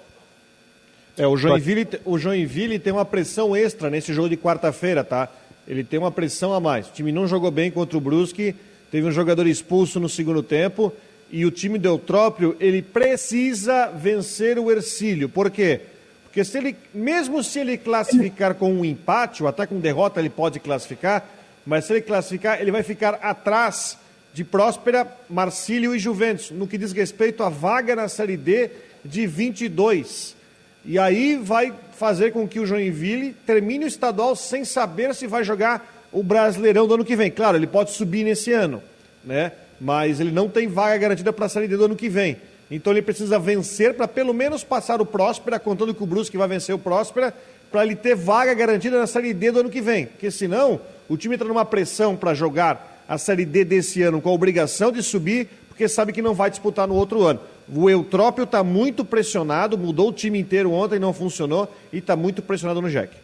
É, o Joinville, o Joinville tem uma pressão extra nesse jogo de quarta-feira, tá? Ele tem uma pressão a mais. O time não jogou bem contra o Brusque, teve um jogador expulso no segundo tempo e o time do Eutrópio, ele precisa vencer o Ercílio. Por quê? Porque se ele, mesmo se ele classificar com um empate, ou até com derrota ele pode classificar, mas se ele classificar, ele vai ficar atrás de Próspera, Marcílio e Juventus, no que diz respeito à vaga na Série D de 22. E aí vai fazer com que o Joinville termine o estadual sem saber se vai jogar o Brasileirão do ano que vem. Claro, ele pode subir nesse ano, né? Mas ele não tem vaga garantida para a Série D do ano que vem. Então ele precisa vencer para pelo menos passar o Próspera, contando que o Brusque vai vencer o Próspera, para ele ter vaga garantida na Série D do ano que vem. Porque senão o time entra numa pressão para jogar a Série D desse ano com a obrigação de subir, porque sabe que não vai disputar no outro ano. O Eutrópio está muito pressionado, mudou o time inteiro ontem, não funcionou, e está muito pressionado no Jack.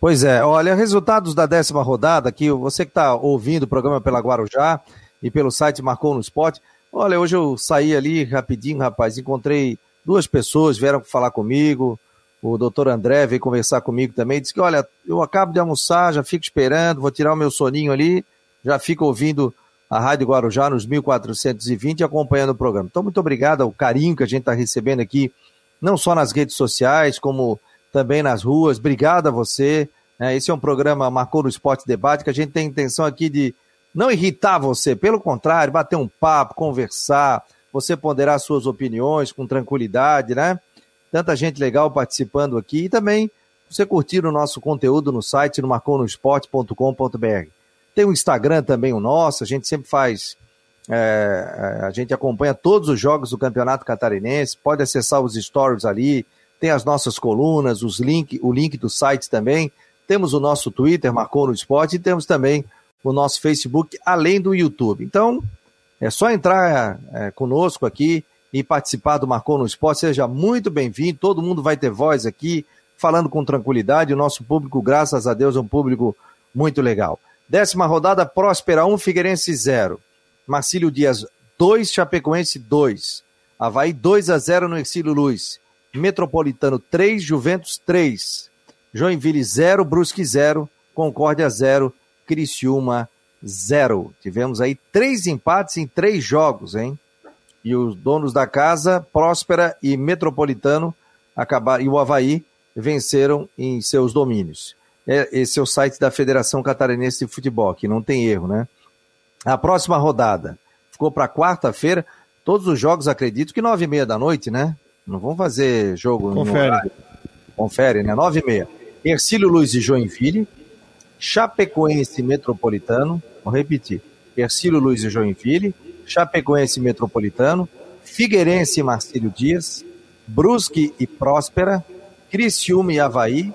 Pois é, olha, resultados da décima rodada aqui, você que está ouvindo o programa pela Guarujá e pelo site Marcou no Esporte, olha, hoje eu saí ali rapidinho, rapaz, encontrei duas pessoas, vieram falar comigo, o doutor André veio conversar comigo também, disse que, olha, eu acabo de almoçar, já fico esperando, vou tirar o meu soninho ali, já fico ouvindo a Rádio Guarujá nos 1420 e acompanhando o programa. Então, muito obrigado ao carinho que a gente está recebendo aqui, não só nas redes sociais, como também nas ruas. Obrigado a você. né? Esse é um programa Marcou no Esporte Debate, que a gente tem a intenção aqui de não irritar você, pelo contrário, bater um papo, conversar, você ponderar suas opiniões com tranquilidade, né? Tanta gente legal participando aqui e também você curtir o nosso conteúdo no site no marconosport.com.br. Tem o Instagram também, o nosso, a gente sempre faz. É, a gente acompanha todos os jogos do Campeonato Catarinense, pode acessar os stories ali, tem as nossas colunas, os link, o link do site também. Temos o nosso Twitter, Marcou no Esporte, e temos também o nosso Facebook, além do YouTube. Então, é só entrar é, conosco aqui e participar do Marcou no Esporte. Seja muito bem-vindo, todo mundo vai ter voz aqui, falando com tranquilidade. O nosso público, graças a Deus, é um público muito legal. Décima rodada, Próspera 1, Figueirense 0. Marcílio Dias 2, Chapecoense 2. Havaí 2 a 0 no Exílio Luz. Metropolitano 3, Juventus 3. Joinville 0, Brusque 0. Concórdia 0, Criciúma 0. Tivemos aí três empates em três jogos, hein? E os donos da casa, Próspera e Metropolitano, acabaram, e o Havaí venceram em seus domínios. É, esse é o site da Federação Catarinense de Futebol, que não tem erro, né? A próxima rodada ficou para quarta-feira. Todos os jogos, acredito que nove e meia da noite, né? Não vão fazer jogo Confere. no Confere, né? Nove e meia. Ercílio Luiz e Joinville, Chapecoense Metropolitano, vou repetir, Ercílio Luiz e Joinville, Chapecoense Metropolitano, Figueirense e Marcílio Dias, Brusque e Próspera, Criciúma e Havaí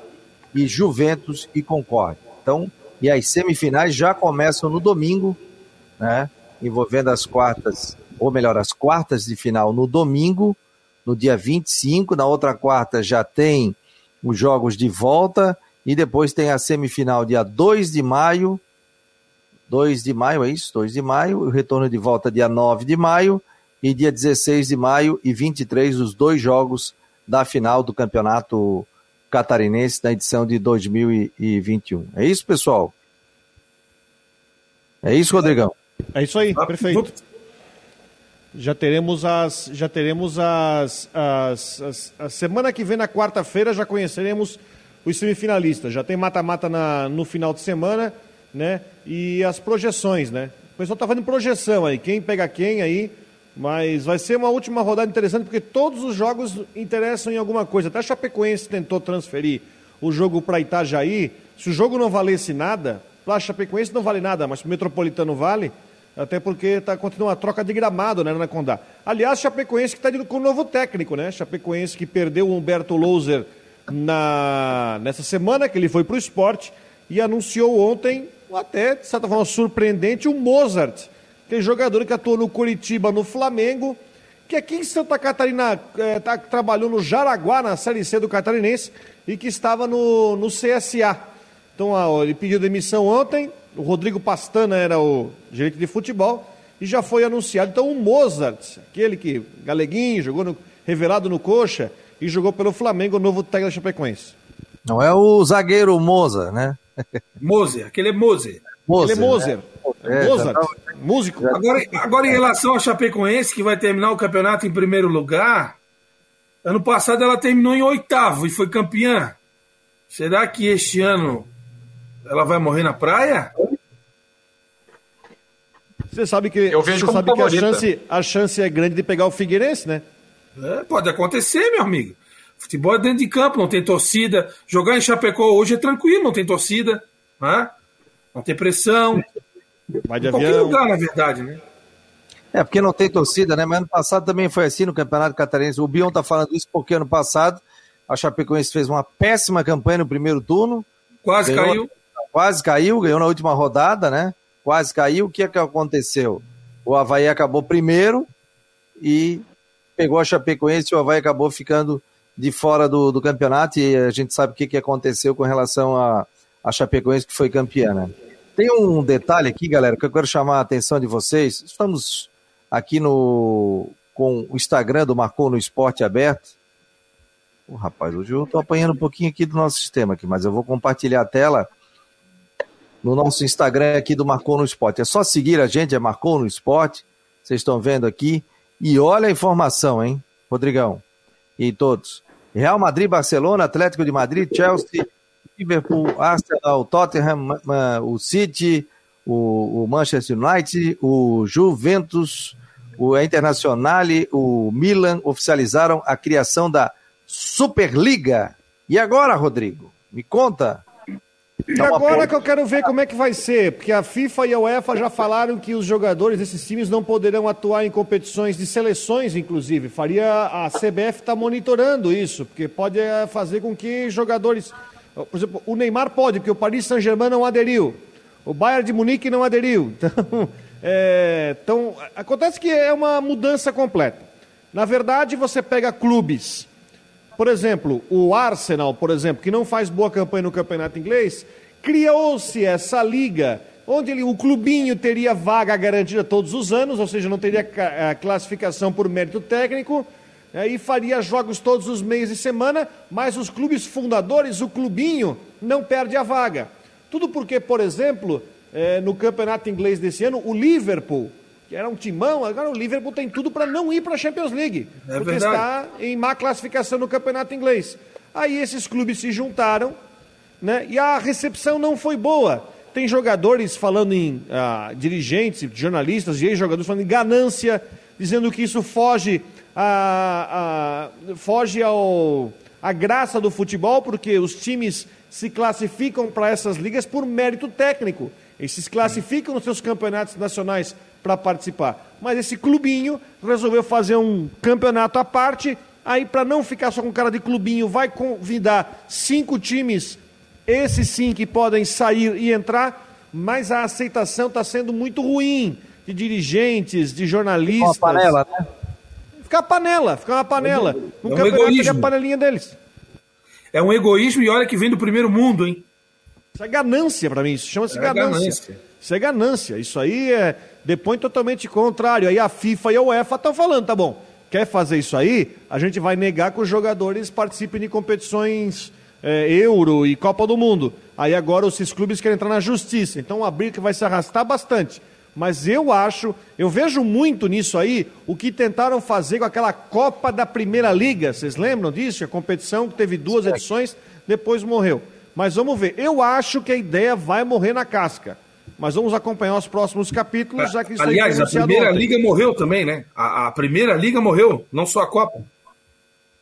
e Juventus e Concórdia. Então, e as semifinais já começam no domingo, né? Envolvendo as quartas, ou melhor, as quartas de final no domingo, no dia 25. Na outra quarta já tem os jogos de volta e depois tem a semifinal dia 2 de maio. 2 de maio, é isso? 2 de maio, o retorno de volta dia 9 de maio e dia 16 de maio e 23 os dois jogos da final do Campeonato Catarinense da edição de 2021. É isso, pessoal? É isso, Rodrigão? É isso aí, perfeito. Já teremos as. Já teremos as. as, as a semana que vem, na quarta-feira, já conheceremos os semifinalistas. Já tem mata-mata no final de semana, né? E as projeções, né? O pessoal tá fazendo projeção aí, quem pega quem aí. Mas vai ser uma última rodada interessante, porque todos os jogos interessam em alguma coisa. Até a Chapecoense tentou transferir o jogo para Itajaí. Se o jogo não valesse nada, para a Chapecoense não vale nada, mas para o Metropolitano vale. Até porque tá, continua uma troca de gramado, né, na Condá. Aliás, Chapecoense que está indo com um novo técnico, né? Chapecoense que perdeu o Humberto Louser na, nessa semana, que ele foi para o esporte, e anunciou ontem, até, de certa forma, surpreendente, o Mozart, que é jogador que atuou no Curitiba, no Flamengo, que aqui em Santa Catarina é, tá, trabalhou no Jaraguá, na Série C do Catarinense, e que estava no, no CSA. Então, ó, ele pediu demissão ontem, o Rodrigo Pastana era o gerente de futebol e já foi anunciado. Então o Mozart, aquele que galeguinho, jogou no, revelado no coxa e jogou pelo Flamengo, o novo técnico da Chapecoense. Não é o zagueiro Mozart, né? Moser, aquele é Moser. Moser ele é Moser. Né? É, Mozart, tá... músico. Agora, agora, em relação ao Chapecoense, que vai terminar o campeonato em primeiro lugar, ano passado ela terminou em oitavo e foi campeã. Será que este ano ela vai morrer na praia? Você sabe que, Eu vejo você sabe que a, chance, a chance é grande de pegar o Figueirense, né? É, pode acontecer, meu amigo. Futebol é dentro de campo, não tem torcida. Jogar em Chapecó hoje é tranquilo, não tem torcida. Né? Não tem pressão. Vai de em avião. qualquer lugar, na verdade, né? É, porque não tem torcida, né? Mas ano passado também foi assim no Campeonato Catarinense. O Bion tá falando isso porque ano passado a Chapecoense fez uma péssima campanha no primeiro turno. Quase ganhou, caiu quase caiu, ganhou na última rodada, né? Quase caiu. O que é que aconteceu? O Havaí acabou primeiro e pegou a Chapecoense e o Havaí acabou ficando de fora do, do campeonato e a gente sabe o que, que aconteceu com relação a, a Chapecoense que foi campeã, né? Tem um detalhe aqui, galera, que eu quero chamar a atenção de vocês. Estamos aqui no com o Instagram do Marcou no Esporte aberto. Oh, rapaz, hoje eu estou apanhando um pouquinho aqui do nosso sistema aqui, mas eu vou compartilhar a tela no nosso Instagram aqui do Marcou no Esporte. É só seguir a gente, é Marcou no Esporte. Vocês estão vendo aqui. E olha a informação, hein, Rodrigão? E todos. Real Madrid, Barcelona, Atlético de Madrid, Chelsea, Liverpool, Arsenal, Tottenham, o City, o, Manchester United, o Juventus, o Internazionale, o Milan oficializaram a criação da Superliga. E agora, Rodrigo? Me conta. E agora que eu quero ver como é que vai ser, porque a FIFA e a UEFA já falaram que os jogadores desses times não poderão atuar em competições de seleções, inclusive. Faria a CBF está monitorando isso, porque pode eh, fazer com que jogadores, por exemplo, o Neymar pode, porque o Paris Saint-Germain não aderiu, o Bayern de Munique não aderiu. Então, é, então, acontece que é uma mudança completa. Na verdade, você pega clubes por exemplo, o Arsenal, por exemplo, que não faz boa campanha no campeonato inglês, criou-se essa liga onde ele, o clubinho teria vaga garantida todos os anos, ou seja, não teria classificação por mérito técnico, é, e faria jogos todos os meses e semana, mas os clubes fundadores, o clubinho, não perde a vaga. Tudo porque, por exemplo, é, no campeonato inglês desse ano, o Liverpool que era um timão, agora o Liverpool tem tudo para não ir para a Champions League, é porque verdade. está em má classificação no campeonato inglês. Aí esses clubes se juntaram, né? E a recepção não foi boa. Tem jogadores falando em ah, dirigentes, jornalistas e ex-jogadores falando em ganância, dizendo que isso foge a, a foge ao a graça do futebol, porque os times se classificam para essas ligas por mérito técnico. Eles se classificam nos seus campeonatos nacionais para participar. Mas esse clubinho resolveu fazer um campeonato à parte. Aí, para não ficar só com cara de clubinho, vai convidar cinco times, esses sim que podem sair e entrar, mas a aceitação está sendo muito ruim de dirigentes, de jornalistas. Uma panela, né? Fica a panela, fica uma panela. É um, campeonato é a panelinha deles. É um egoísmo e olha que vem do primeiro mundo, hein? Isso é ganância para mim, isso chama-se é ganância. ganância. Isso é ganância. Isso aí é depõe totalmente contrário. Aí a FIFA e a UEFA estão falando, tá bom, quer fazer isso aí? A gente vai negar que os jogadores participem de competições é, Euro e Copa do Mundo. Aí agora esses clubes querem entrar na justiça. Então a briga vai se arrastar bastante. Mas eu acho, eu vejo muito nisso aí o que tentaram fazer com aquela Copa da Primeira Liga. Vocês lembram disso? A competição que teve duas edições, depois morreu. Mas vamos ver. Eu acho que a ideia vai morrer na casca. Mas vamos acompanhar os próximos capítulos, já que isso Aliás, a primeira ontem. liga morreu também, né? A, a, primeira liga morreu, não só a Copa.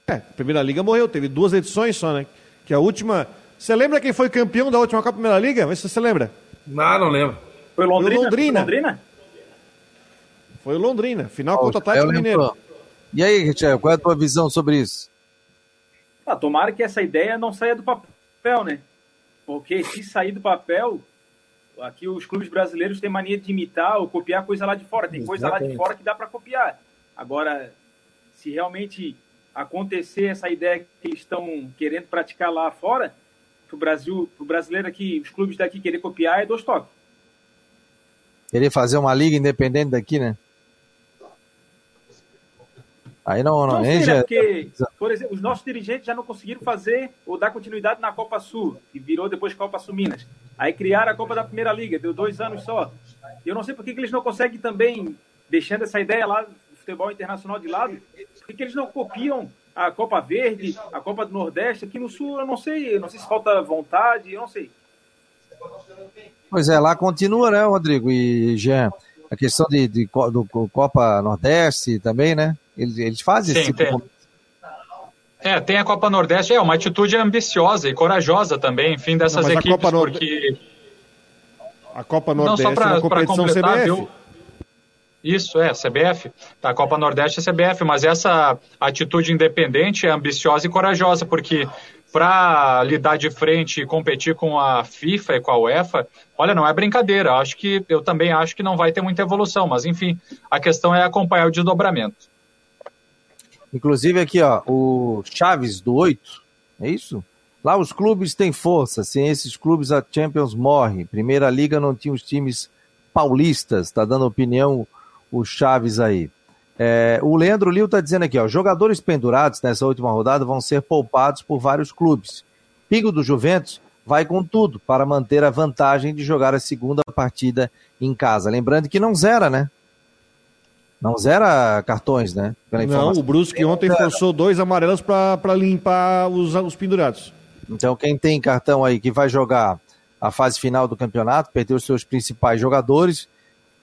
É, a primeira liga morreu, teve duas edições só, né? Que a última. Você lembra quem foi campeão da última Copa Primeira Liga? Vê se você lembra. Não, não lembro. Foi Londrina. Foi Londrina. Foi Londrina, foi Londrina. final contra o Atlético Mineiro. E aí, Richel, qual é a tua visão sobre isso? Ah, tomara que essa ideia não saia do papel, né? Porque se sair do papel, Aqui os clubes brasileiros têm mania de imitar ou copiar coisa lá de fora. Tem coisa lá de fora que dá para copiar. Agora, se realmente acontecer essa ideia que eles estão querendo praticar lá fora, para o Brasil, pro brasileiro aqui, os clubes daqui querer copiar é dois toques. Querer fazer uma liga independente daqui, né? Aí não, não, não né? porque, por exemplo, os nossos dirigentes já não conseguiram fazer ou dar continuidade na Copa Sul, que virou depois Copa Sul Minas. Aí criaram a Copa da Primeira Liga, deu dois anos só. Eu não sei por que, que eles não conseguem também, deixando essa ideia lá do futebol internacional de lado, por que, que eles não copiam a Copa Verde, a Copa do Nordeste, aqui no Sul, eu não sei, eu não sei se falta vontade, eu não sei. Pois é, lá continua, né, Rodrigo e Jean? A questão de, de do Copa Nordeste também, né? Eles, eles fazem Sim, esse tipo de... É, tem a Copa Nordeste, é uma atitude ambiciosa e corajosa também, enfim, dessas Não, equipes, a Nord... porque... A Copa Nordeste Não, só pra, é uma competição completar, CBF. Viu? Isso, é, CBF. Tá, a Copa Nordeste é CBF, mas essa atitude independente é ambiciosa e corajosa, porque para lidar de frente e competir com a FIFA e com a UEFA, olha, não é brincadeira. Acho que eu também acho que não vai ter muita evolução, mas enfim, a questão é acompanhar o desdobramento. Inclusive aqui, ó, o Chaves do 8, é isso? Lá os clubes têm força, sem esses clubes a Champions morre. Primeira Liga não tinha os times paulistas, tá dando opinião o Chaves aí. É, o Leandro Lio está dizendo aqui, ó, jogadores pendurados nessa última rodada vão ser poupados por vários clubes. Pingo do Juventus vai com tudo para manter a vantagem de jogar a segunda partida em casa. Lembrando que não zera, né? Não zera cartões, né? não, o Brusque ontem forçou dois amarelos para limpar os, os pendurados. Então, quem tem cartão aí que vai jogar a fase final do campeonato, perdeu os seus principais jogadores,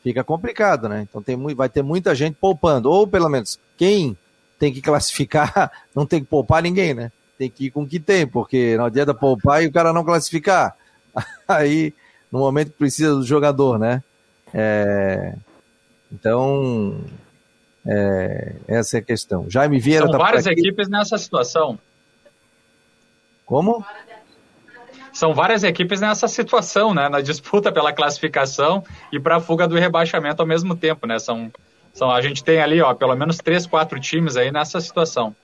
fica complicado, né? Então tem, vai ter muita gente poupando. Ou pelo menos quem tem que classificar não tem que poupar ninguém, né? tem que ir com o que tem, porque não adianta poupar e o cara não classificar. Aí, no momento que precisa do jogador, né? É, então, é, essa é a questão. Jaime Vieira São tá várias equipes nessa situação. Como? São várias equipes nessa situação, né? Na disputa pela classificação e para a fuga do rebaixamento ao mesmo tempo, né? São, são, a gente tem ali, ó, pelo menos três, quatro times aí nessa situação.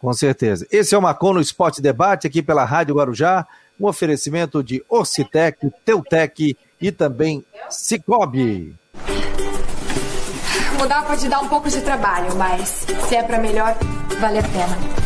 Com certeza. Esse é o Macon no Esporte Debate, aqui pela Rádio Guarujá, um oferecimento de Orcitec, Teutec e também Cicobi. Mudar pode dar um pouco de trabalho, mas se é para melhor, vale a pena.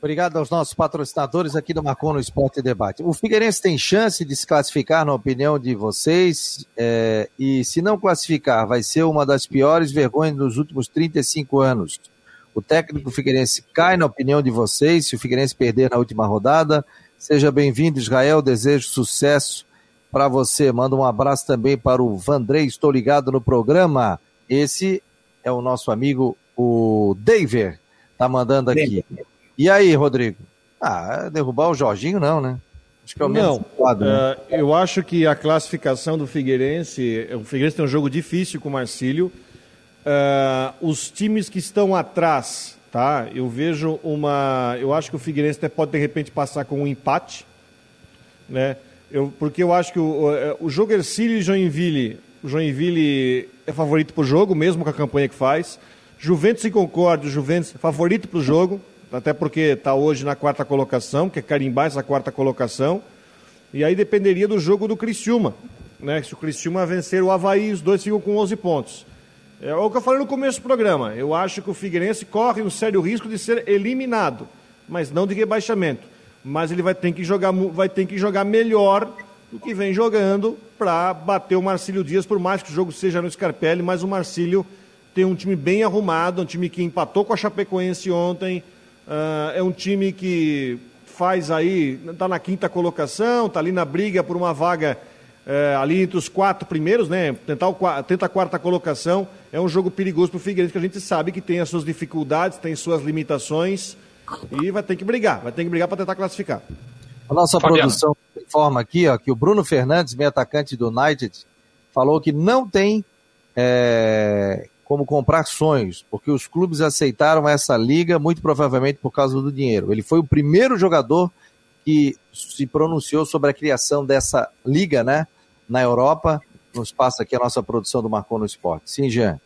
Obrigado aos nossos patrocinadores aqui do Marcon no Esporte Debate. O Figueirense tem chance de se classificar, na opinião de vocês, é, e se não classificar, vai ser uma das piores vergonhas dos últimos 35 anos. O técnico Figueirense cai, na opinião de vocês, se o Figueirense perder na última rodada. Seja bem-vindo, Israel. Desejo sucesso para você. Manda um abraço também para o Vandrei. Estou ligado no programa. Esse é o nosso amigo, o David, tá mandando aqui. E aí, Rodrigo? Ah, derrubar o Jorginho não, né? Acho que é o não, lado, né? uh, eu acho que a classificação do Figueirense, o Figueirense tem um jogo difícil com o Marcílio. Uh, os times que estão atrás, tá? Eu vejo uma, eu acho que o Figueirense até pode de repente passar com um empate, né? Eu, porque eu acho que o, o jogo Ercílio e Joinville, o Joinville é favorito para o jogo, mesmo com a campanha que faz. Juventus e Concórdia, o Juventus é favorito para o jogo até porque está hoje na quarta colocação, que é carimbar essa quarta colocação. E aí dependeria do jogo do Criciúma. Né? Se o Criciúma vencer o Havaí, os dois ficam com 11 pontos. É o que eu falei no começo do programa. Eu acho que o Figueirense corre um sério risco de ser eliminado, mas não de rebaixamento. Mas ele vai ter que jogar, vai ter que jogar melhor do que vem jogando para bater o Marcílio Dias, por mais que o jogo seja no Scarpelli, mas o Marcílio tem um time bem arrumado, um time que empatou com a Chapecoense ontem, Uh, é um time que faz aí, está na quinta colocação, está ali na briga por uma vaga uh, ali entre os quatro primeiros, né? Tentar o, tenta a quarta colocação. É um jogo perigoso para o Figueirense, que a gente sabe que tem as suas dificuldades, tem suas limitações e vai ter que brigar, vai ter que brigar para tentar classificar. A nossa Fabiano. produção informa aqui ó, que o Bruno Fernandes, meio atacante do United, falou que não tem é, como comprar sonhos, porque os clubes aceitaram essa liga muito provavelmente por causa do dinheiro. Ele foi o primeiro jogador que se pronunciou sobre a criação dessa liga, né, na Europa. Nos passa aqui a nossa produção do Marcon no Esporte. Sim, Jean.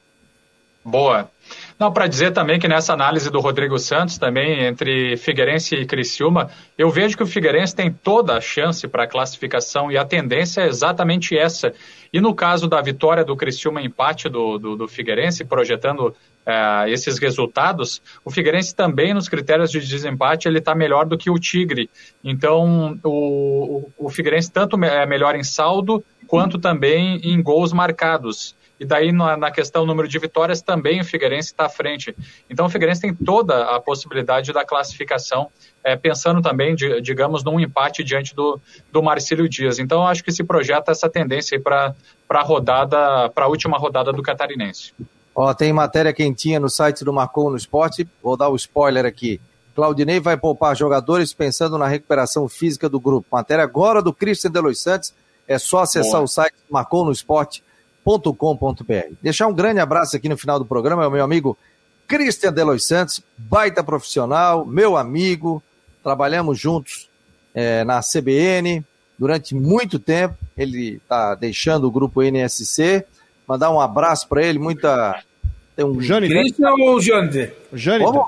Boa. Não, para dizer também que nessa análise do Rodrigo Santos, também entre Figueirense e Criciúma, eu vejo que o Figueirense tem toda a chance para a classificação e a tendência é exatamente essa. E no caso da vitória do Criciúma, empate do, do, do Figueirense, projetando é, esses resultados, o Figueirense também nos critérios de desempate ele está melhor do que o Tigre. Então o, o, o Figueirense tanto é melhor em saldo quanto também em gols marcados. E daí na, na questão número de vitórias também o Figueirense está à frente. Então o Figueirense tem toda a possibilidade da classificação, é, pensando também, de, digamos, num empate diante do, do Marcílio Dias. Então acho que se projeta essa tendência para a rodada, para a última rodada do Catarinense. Ó, tem matéria quentinha no site do Marcou no Esporte, vou dar o um spoiler aqui. Claudinei vai poupar jogadores pensando na recuperação física do grupo. Matéria agora do Christian Delois Santos. É só acessar Boa. o site marconosport.com.br. Deixar um grande abraço aqui no final do programa é o meu amigo Christian Delois Santos, baita profissional, meu amigo. Trabalhamos juntos é, na CBN durante muito tempo. Ele está deixando o grupo NSC. Mandar um abraço para ele, muita. Tem um... Christian ou Jâniter? Jâniter.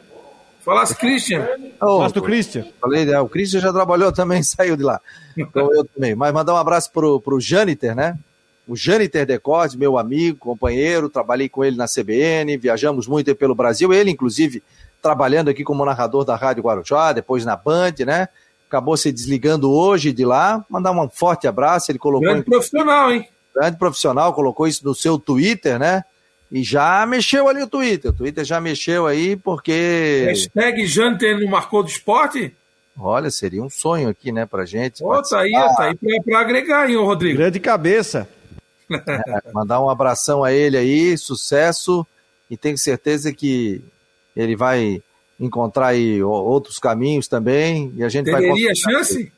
Falasse Christian. Oh, Falasse do Christian. Falei, é, o Christian já trabalhou também, saiu de lá. Então eu também. Mas mandar um abraço pro, pro Jâniter, né? O Jâniter Decorde, meu amigo, companheiro, trabalhei com ele na CBN, viajamos muito pelo Brasil, ele, inclusive, trabalhando aqui como narrador da Rádio Guarujá, depois na Band, né? Acabou se desligando hoje de lá. Mandar um forte abraço. Ele colocou. Grande em... profissional, hein? Grande profissional, colocou isso no seu Twitter, né? E já mexeu ali o Twitter. O Twitter já mexeu aí porque. Hashtag Janter não marcou do esporte? Olha, seria um sonho aqui, né, pra gente. Pô, tá aí, tá aí pra, pra agregar, hein, Rodrigo? Grande cabeça. É, mandar um abração a ele aí, sucesso. E tenho certeza que ele vai encontrar aí outros caminhos também. E a gente Teria vai chance?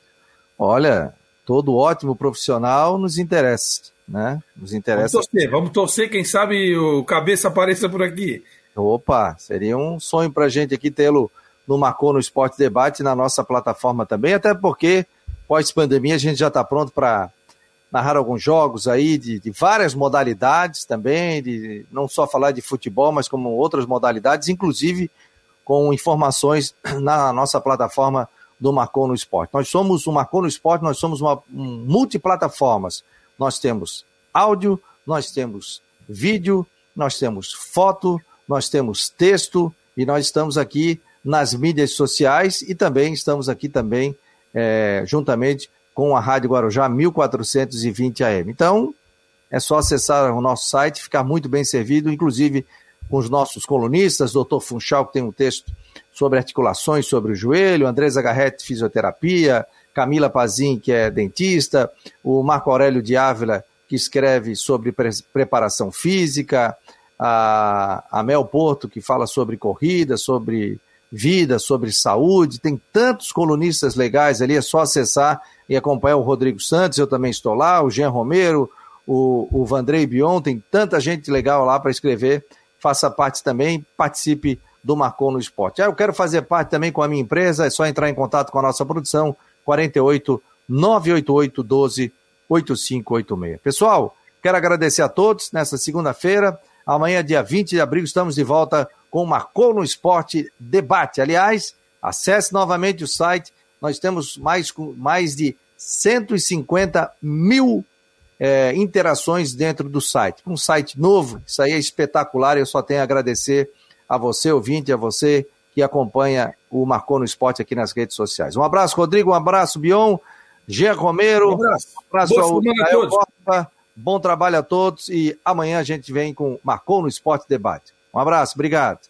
Olha, todo ótimo profissional nos interessa né? Nos interessa. Vamos torcer, vamos torcer, quem sabe o cabeça apareça por aqui. Opa, seria um sonho para a gente aqui tê-lo no Marcou no Esporte Debate na nossa plataforma também, até porque pós-pandemia a gente já está pronto para narrar alguns jogos aí de, de, várias modalidades também, de não só falar de futebol, mas como outras modalidades, inclusive com informações na nossa plataforma do Marcou no Esporte. Nós somos o Marcou no Esporte, nós somos uma um, multiplataformas nós temos áudio, nós temos vídeo, nós temos foto, nós temos texto e nós estamos aqui nas mídias sociais e também estamos aqui também é, juntamente com a Rádio Guarujá 1420 AM. Então, é só acessar o nosso site, ficar muito bem servido, inclusive com os nossos colunistas, doutor Funchal, que tem um texto sobre articulações sobre o joelho, Andresa Garrett, fisioterapia, Camila Pazin, que é dentista, o Marco Aurélio de Ávila, que escreve sobre pre preparação física, a, a Mel Porto, que fala sobre corrida, sobre vida, sobre saúde. Tem tantos colunistas legais ali, é só acessar e acompanhar o Rodrigo Santos, eu também estou lá, o Jean Romero, o, o Vandrei Bion, tem tanta gente legal lá para escrever. Faça parte também, participe do Marcou no Esporte. Ah, eu quero fazer parte também com a minha empresa, é só entrar em contato com a nossa produção, 48 988 12 8586. Pessoal, quero agradecer a todos nessa segunda-feira. Amanhã, dia 20 de abril, estamos de volta com o Marcou no Esporte Debate. Aliás, acesse novamente o site. Nós temos mais, mais de 150 mil é, interações dentro do site. Um site novo, isso aí é espetacular. Eu só tenho a agradecer a você, ouvinte, a você que acompanha o Marcou no Esporte aqui nas redes sociais. Um abraço, Rodrigo, um abraço, Bion, Jean Romero, um abraço, um abraço ao Israel Costa, bom trabalho a todos e amanhã a gente vem com Marcou no Esporte Debate. Um abraço, obrigado.